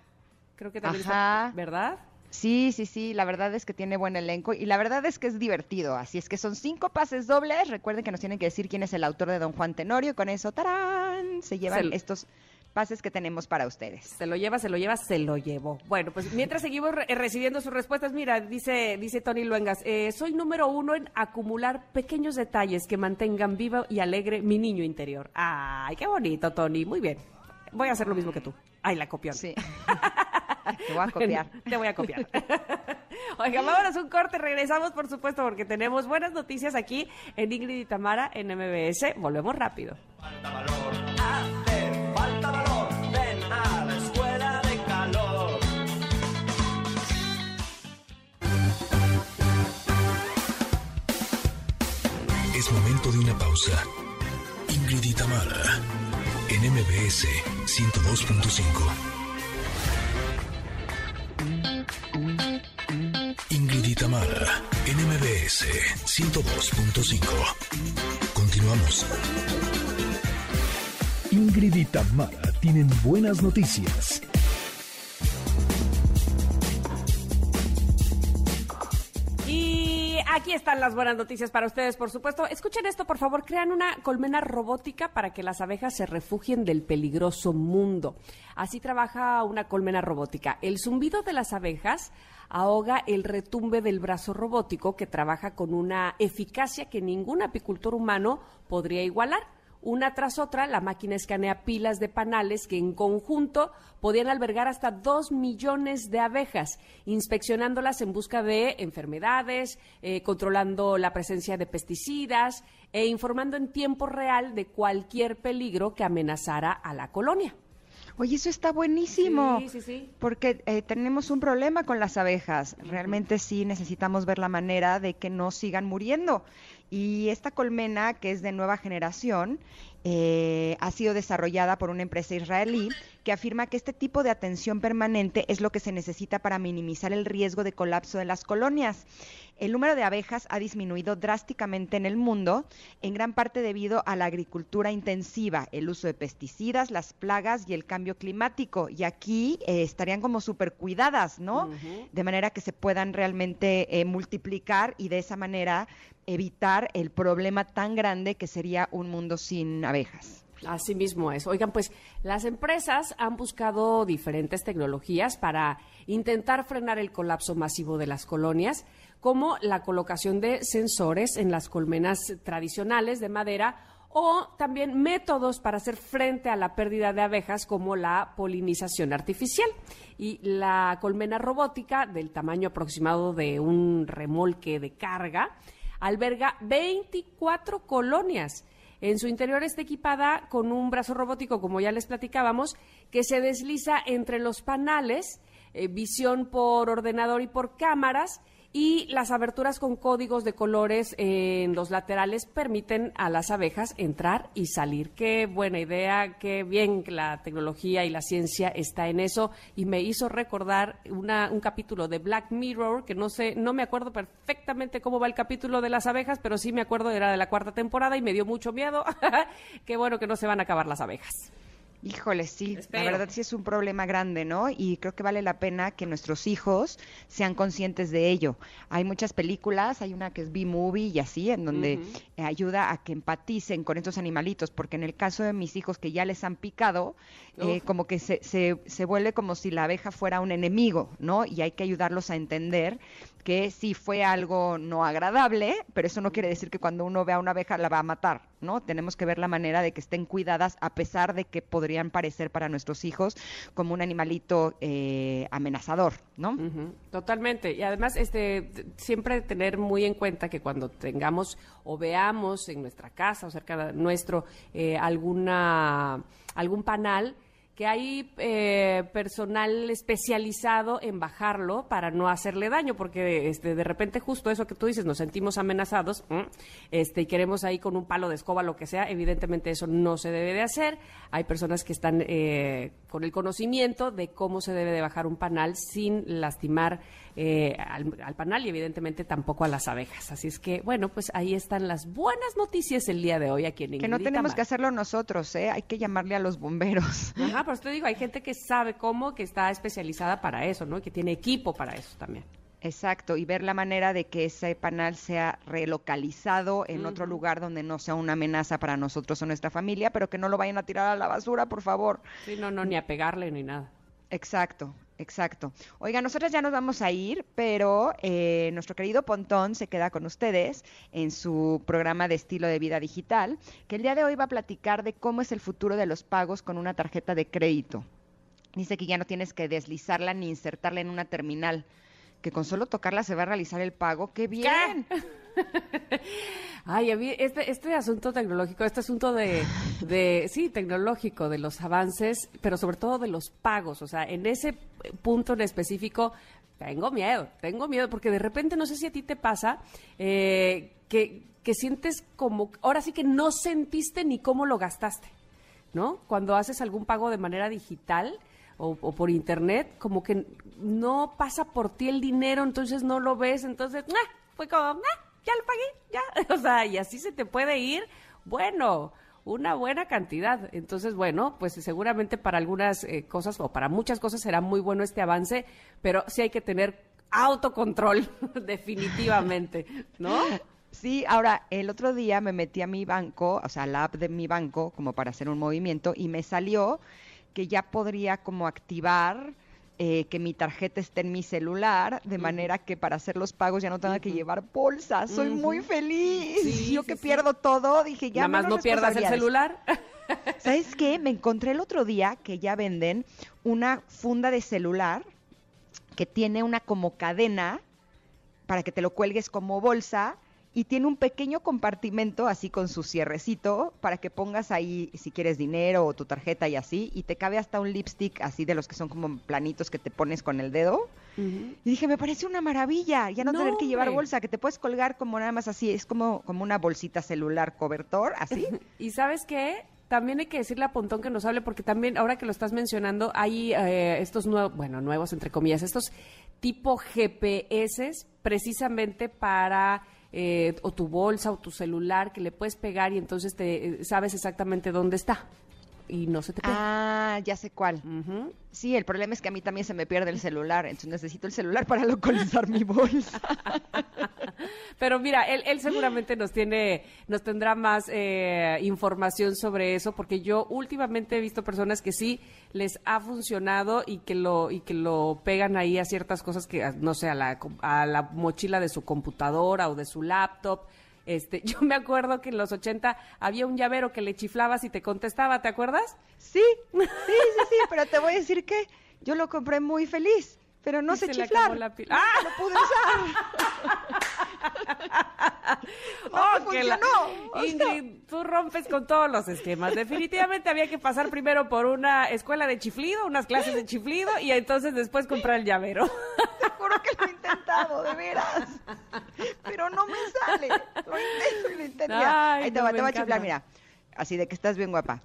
creo que también Ajá. está, ¿verdad? Sí, sí, sí, la verdad es que tiene buen elenco y la verdad es que es divertido. Así es que son cinco pases dobles. Recuerden que nos tienen que decir quién es el autor de Don Juan Tenorio. Con eso, ¡tarán! Se llevan estos pases que tenemos para ustedes. Se lo lleva, se lo lleva, se lo llevó. Bueno, pues mientras seguimos re- eh, recibiendo sus respuestas, mira, dice, dice Tony Luengas, eh, soy número uno en acumular pequeños detalles que mantengan vivo y alegre mi niño interior. Ay, qué bonito, Tony. Muy bien. Voy a hacer lo mismo que tú. Ay, la copión. Sí. Te voy a copiar. Te voy a copiar. Oiga, vámonos un corte, regresamos por supuesto porque tenemos buenas noticias aquí en Ingrid y Tamara en MBS. Volvemos rápido. Falta valor, Es momento de una pausa. Ingrid y en MBS 102.5. Ingrid y en MBS 102.5. Continuamos. Ingrid y tienen buenas noticias. Aquí están las buenas noticias para ustedes, por supuesto. Escuchen esto, por favor. Crean una colmena robótica para que las abejas se refugien del peligroso mundo. Así trabaja una colmena robótica. El zumbido de las abejas ahoga el retumbe del brazo robótico que trabaja con una eficacia que ningún apicultor humano podría igualar. Una tras otra, la máquina escanea pilas de panales que en conjunto podían albergar hasta dos millones de abejas, inspeccionándolas en busca de enfermedades, eh, controlando la presencia de pesticidas e informando en tiempo real de cualquier peligro que amenazara a la colonia. Oye, eso está buenísimo. Sí, sí, sí. Porque eh, tenemos un problema con las abejas. Realmente sí necesitamos ver la manera de que no sigan muriendo. Y esta colmena, que es de nueva generación, eh, ha sido desarrollada por una empresa israelí que afirma que este tipo de atención permanente es lo que se necesita para minimizar el riesgo de colapso de las colonias. El número de abejas ha disminuido drásticamente en el mundo, en gran parte debido a la agricultura intensiva, el uso de pesticidas, las plagas y el cambio climático. Y aquí eh, estarían como súper cuidadas, ¿no? De manera que se puedan realmente eh, multiplicar y de esa manera evitar el problema tan grande que sería un mundo sin abejas. Así mismo es. Oigan, pues las empresas han buscado diferentes tecnologías para intentar frenar el colapso masivo de las colonias, como la colocación de sensores en las colmenas tradicionales de madera o también métodos para hacer frente a la pérdida de abejas como la polinización artificial. Y la colmena robótica del tamaño aproximado de un remolque de carga alberga 24 colonias. En su interior está equipada con un brazo robótico, como ya les platicábamos, que se desliza entre los panales, eh, visión por ordenador y por cámaras, y las aberturas con códigos de colores en los laterales permiten a las abejas entrar y salir. Qué buena idea, qué bien que la tecnología y la ciencia está en eso y me hizo recordar una- un capítulo de Black Mirror que no sé, no me acuerdo perfectamente cómo va el capítulo de las abejas, pero sí me acuerdo era de la cuarta temporada y me dio mucho miedo. qué bueno que no se van a acabar las abejas. Híjole, sí, Espero. la verdad sí es un problema grande, ¿no? Y creo que vale la pena que nuestros hijos sean conscientes de ello. Hay muchas películas, hay una que es B-Movie y así, en donde ayuda a que empaticen con estos animalitos, porque en el caso de mis hijos que ya les han picado, eh, como que se, se, se vuelve como si la abeja fuera un enemigo, ¿no? Y hay que ayudarlos a entender que sí fue algo no agradable, pero eso no quiere decir que cuando uno vea una abeja la va a matar, ¿no? Tenemos que ver la manera de que estén cuidadas a pesar de que podrían parecer para nuestros hijos como un animalito eh, amenazador, ¿no? Totalmente. Y además, este, siempre tener muy en cuenta que cuando tengamos o veamos en nuestra casa o cerca de nuestro eh, alguna algún panal que hay eh, personal especializado en bajarlo para no hacerle daño, porque este, de repente justo eso que tú dices, nos sentimos amenazados este, y queremos ahí con un palo de escoba, lo que sea, evidentemente eso no se debe de hacer. Hay personas que están eh, con el conocimiento de cómo se debe de bajar un panal sin lastimar eh, al, al panal y evidentemente tampoco a las abejas. Así es que, bueno, pues ahí están las buenas noticias el día de hoy aquí en Que no Ingrid tenemos que hacerlo nosotros, ¿eh? Hay que llamarle a los bomberos. Ajá, por eso te digo, hay gente que sabe cómo, que está especializada para eso, ¿no? Y que tiene equipo para eso también. Exacto, y ver la manera de que ese panal sea relocalizado en otro lugar donde no sea una amenaza para nosotros o nuestra familia, pero que no lo vayan a tirar a la basura, por favor. Sí, no, no, ni a pegarle ni nada. Exacto, exacto. Oiga, nosotros ya nos vamos a ir, pero eh, nuestro querido Pontón se queda con ustedes en su programa de estilo de vida digital, que el día de hoy va a platicar de cómo es el futuro de los pagos con una tarjeta de crédito. Dice que ya no tienes que deslizarla ni insertarla en una terminal que con solo tocarla se va a realizar el pago. ¡Qué bien! Ay, a mí este, este asunto tecnológico, este asunto de, de, sí, tecnológico, de los avances, pero sobre todo de los pagos, o sea, en ese punto en específico, tengo miedo, tengo miedo, porque de repente, no sé si a ti te pasa, eh, que, que sientes como, ahora sí que no sentiste ni cómo lo gastaste, ¿no? Cuando haces algún pago de manera digital, o, por internet, como que no pasa por ti el dinero, entonces no lo ves, entonces, ¡ah! fue como, ¡ah! ya lo pagué, ya. O sea, y así se te puede ir, bueno, una buena cantidad. Entonces, bueno, pues seguramente para algunas eh, cosas o para muchas cosas será muy bueno este avance, pero sí hay que tener autocontrol, definitivamente, ¿no? Sí, ahora, el otro día me metí a mi banco, o sea, la app de mi banco, como para hacer un movimiento, y me salió que ya podría como activar eh, que mi tarjeta esté en mi celular, de manera que para hacer los pagos ya no tenga que llevar bolsa. Soy muy feliz. Yo que pierdo todo, dije ya. Nada más no pierdas el celular. ¿Sabes qué? Me encontré el otro día que ya venden una funda de celular que tiene una como cadena para que te lo cuelgues como bolsa y tiene un pequeño compartimento así con su cierrecito para que pongas ahí si quieres dinero o tu tarjeta y así y te cabe hasta un lipstick así de los que son como planitos que te pones con el dedo. Y dije, me parece una maravilla, ya no, No, tener que llevar hombre. bolsa, que te puedes colgar como nada más así, es como, como una bolsita celular cobertor, así. Y sabes qué? También hay que decirle a Pontón que nos hable, porque también, ahora que lo estás mencionando, hay eh, estos nuevos, bueno, nuevos entre comillas, estos tipo GPS precisamente para eh, o tu bolsa o tu celular que le puedes pegar y entonces te eh, sabes exactamente dónde está y no se te pierde. Ah, ya sé cuál. Sí, el problema es que a mí también se me pierde el celular, entonces necesito el celular para localizar mi bolsa. Pero mira, él, él seguramente nos tiene, nos tendrá más eh, información sobre eso, porque yo últimamente he visto personas que sí les ha funcionado y que lo y que lo pegan ahí a ciertas cosas que, no sé, a la, a la mochila de su computadora o de su laptop. Este, yo me acuerdo que en los 80 había un llavero que le chiflabas y te contestaba, ¿te acuerdas? Sí, sí, sí, sí, pero te voy a decir que yo lo compré muy feliz, pero no sé se chiflar. la pila. ¡Ah! No pude usar. ¡Oh, me que la- Ingrid, tú rompes con todos los esquemas. Definitivamente había que pasar primero por una escuela de chiflido, unas clases de chiflido y entonces después comprar el llavero. Te juro que lo he intentado, de veras. Pero no me sale. Lo intento y lo intento. Ay, ahí te no, va, te voy a chiflar, mira. Así de que estás bien guapa.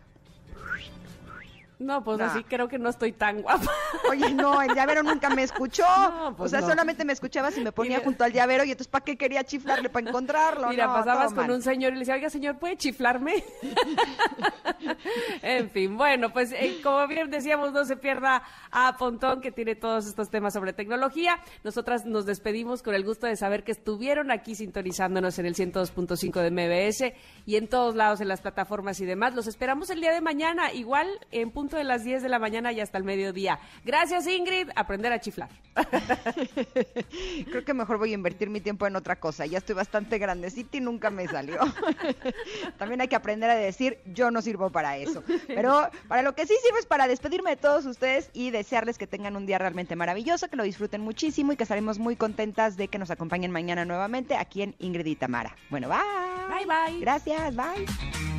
No, pues No. así creo que no estoy tan guapa. Oye, no, el llavero nunca me escuchó. No, pues o sea, no. solamente me escuchaba si me ponía junto al llavero y entonces ¿para qué quería chiflarle? ¿Para encontrarlo? Mira, pasabas con mal. un señor y le decía, oiga, señor, ¿puede chiflarme? en fin, bueno, pues eh, como bien decíamos, no se pierda a Pontón, que tiene todos estos temas sobre tecnología. Nosotras nos despedimos con el gusto de saber que estuvieron aquí sintonizándonos en el 102.5 de MBS y en todos lados, en las plataformas y demás. Los esperamos el día de mañana, igual en punto de las 10 de la mañana y hasta el mediodía. Gracias, Ingrid. Aprender a chiflar. Creo que mejor voy a invertir mi tiempo en otra cosa. Ya estoy bastante grandecita y nunca me salió. También hay que aprender a decir, yo no sirvo para eso. Pero para lo que sí sirve es para despedirme de todos ustedes y desearles que tengan un día realmente maravilloso, que lo disfruten muchísimo y que estaremos muy contentas de que nos acompañen mañana nuevamente aquí en Ingrid y Tamara. Bueno, bye. Bye, bye. Gracias, bye.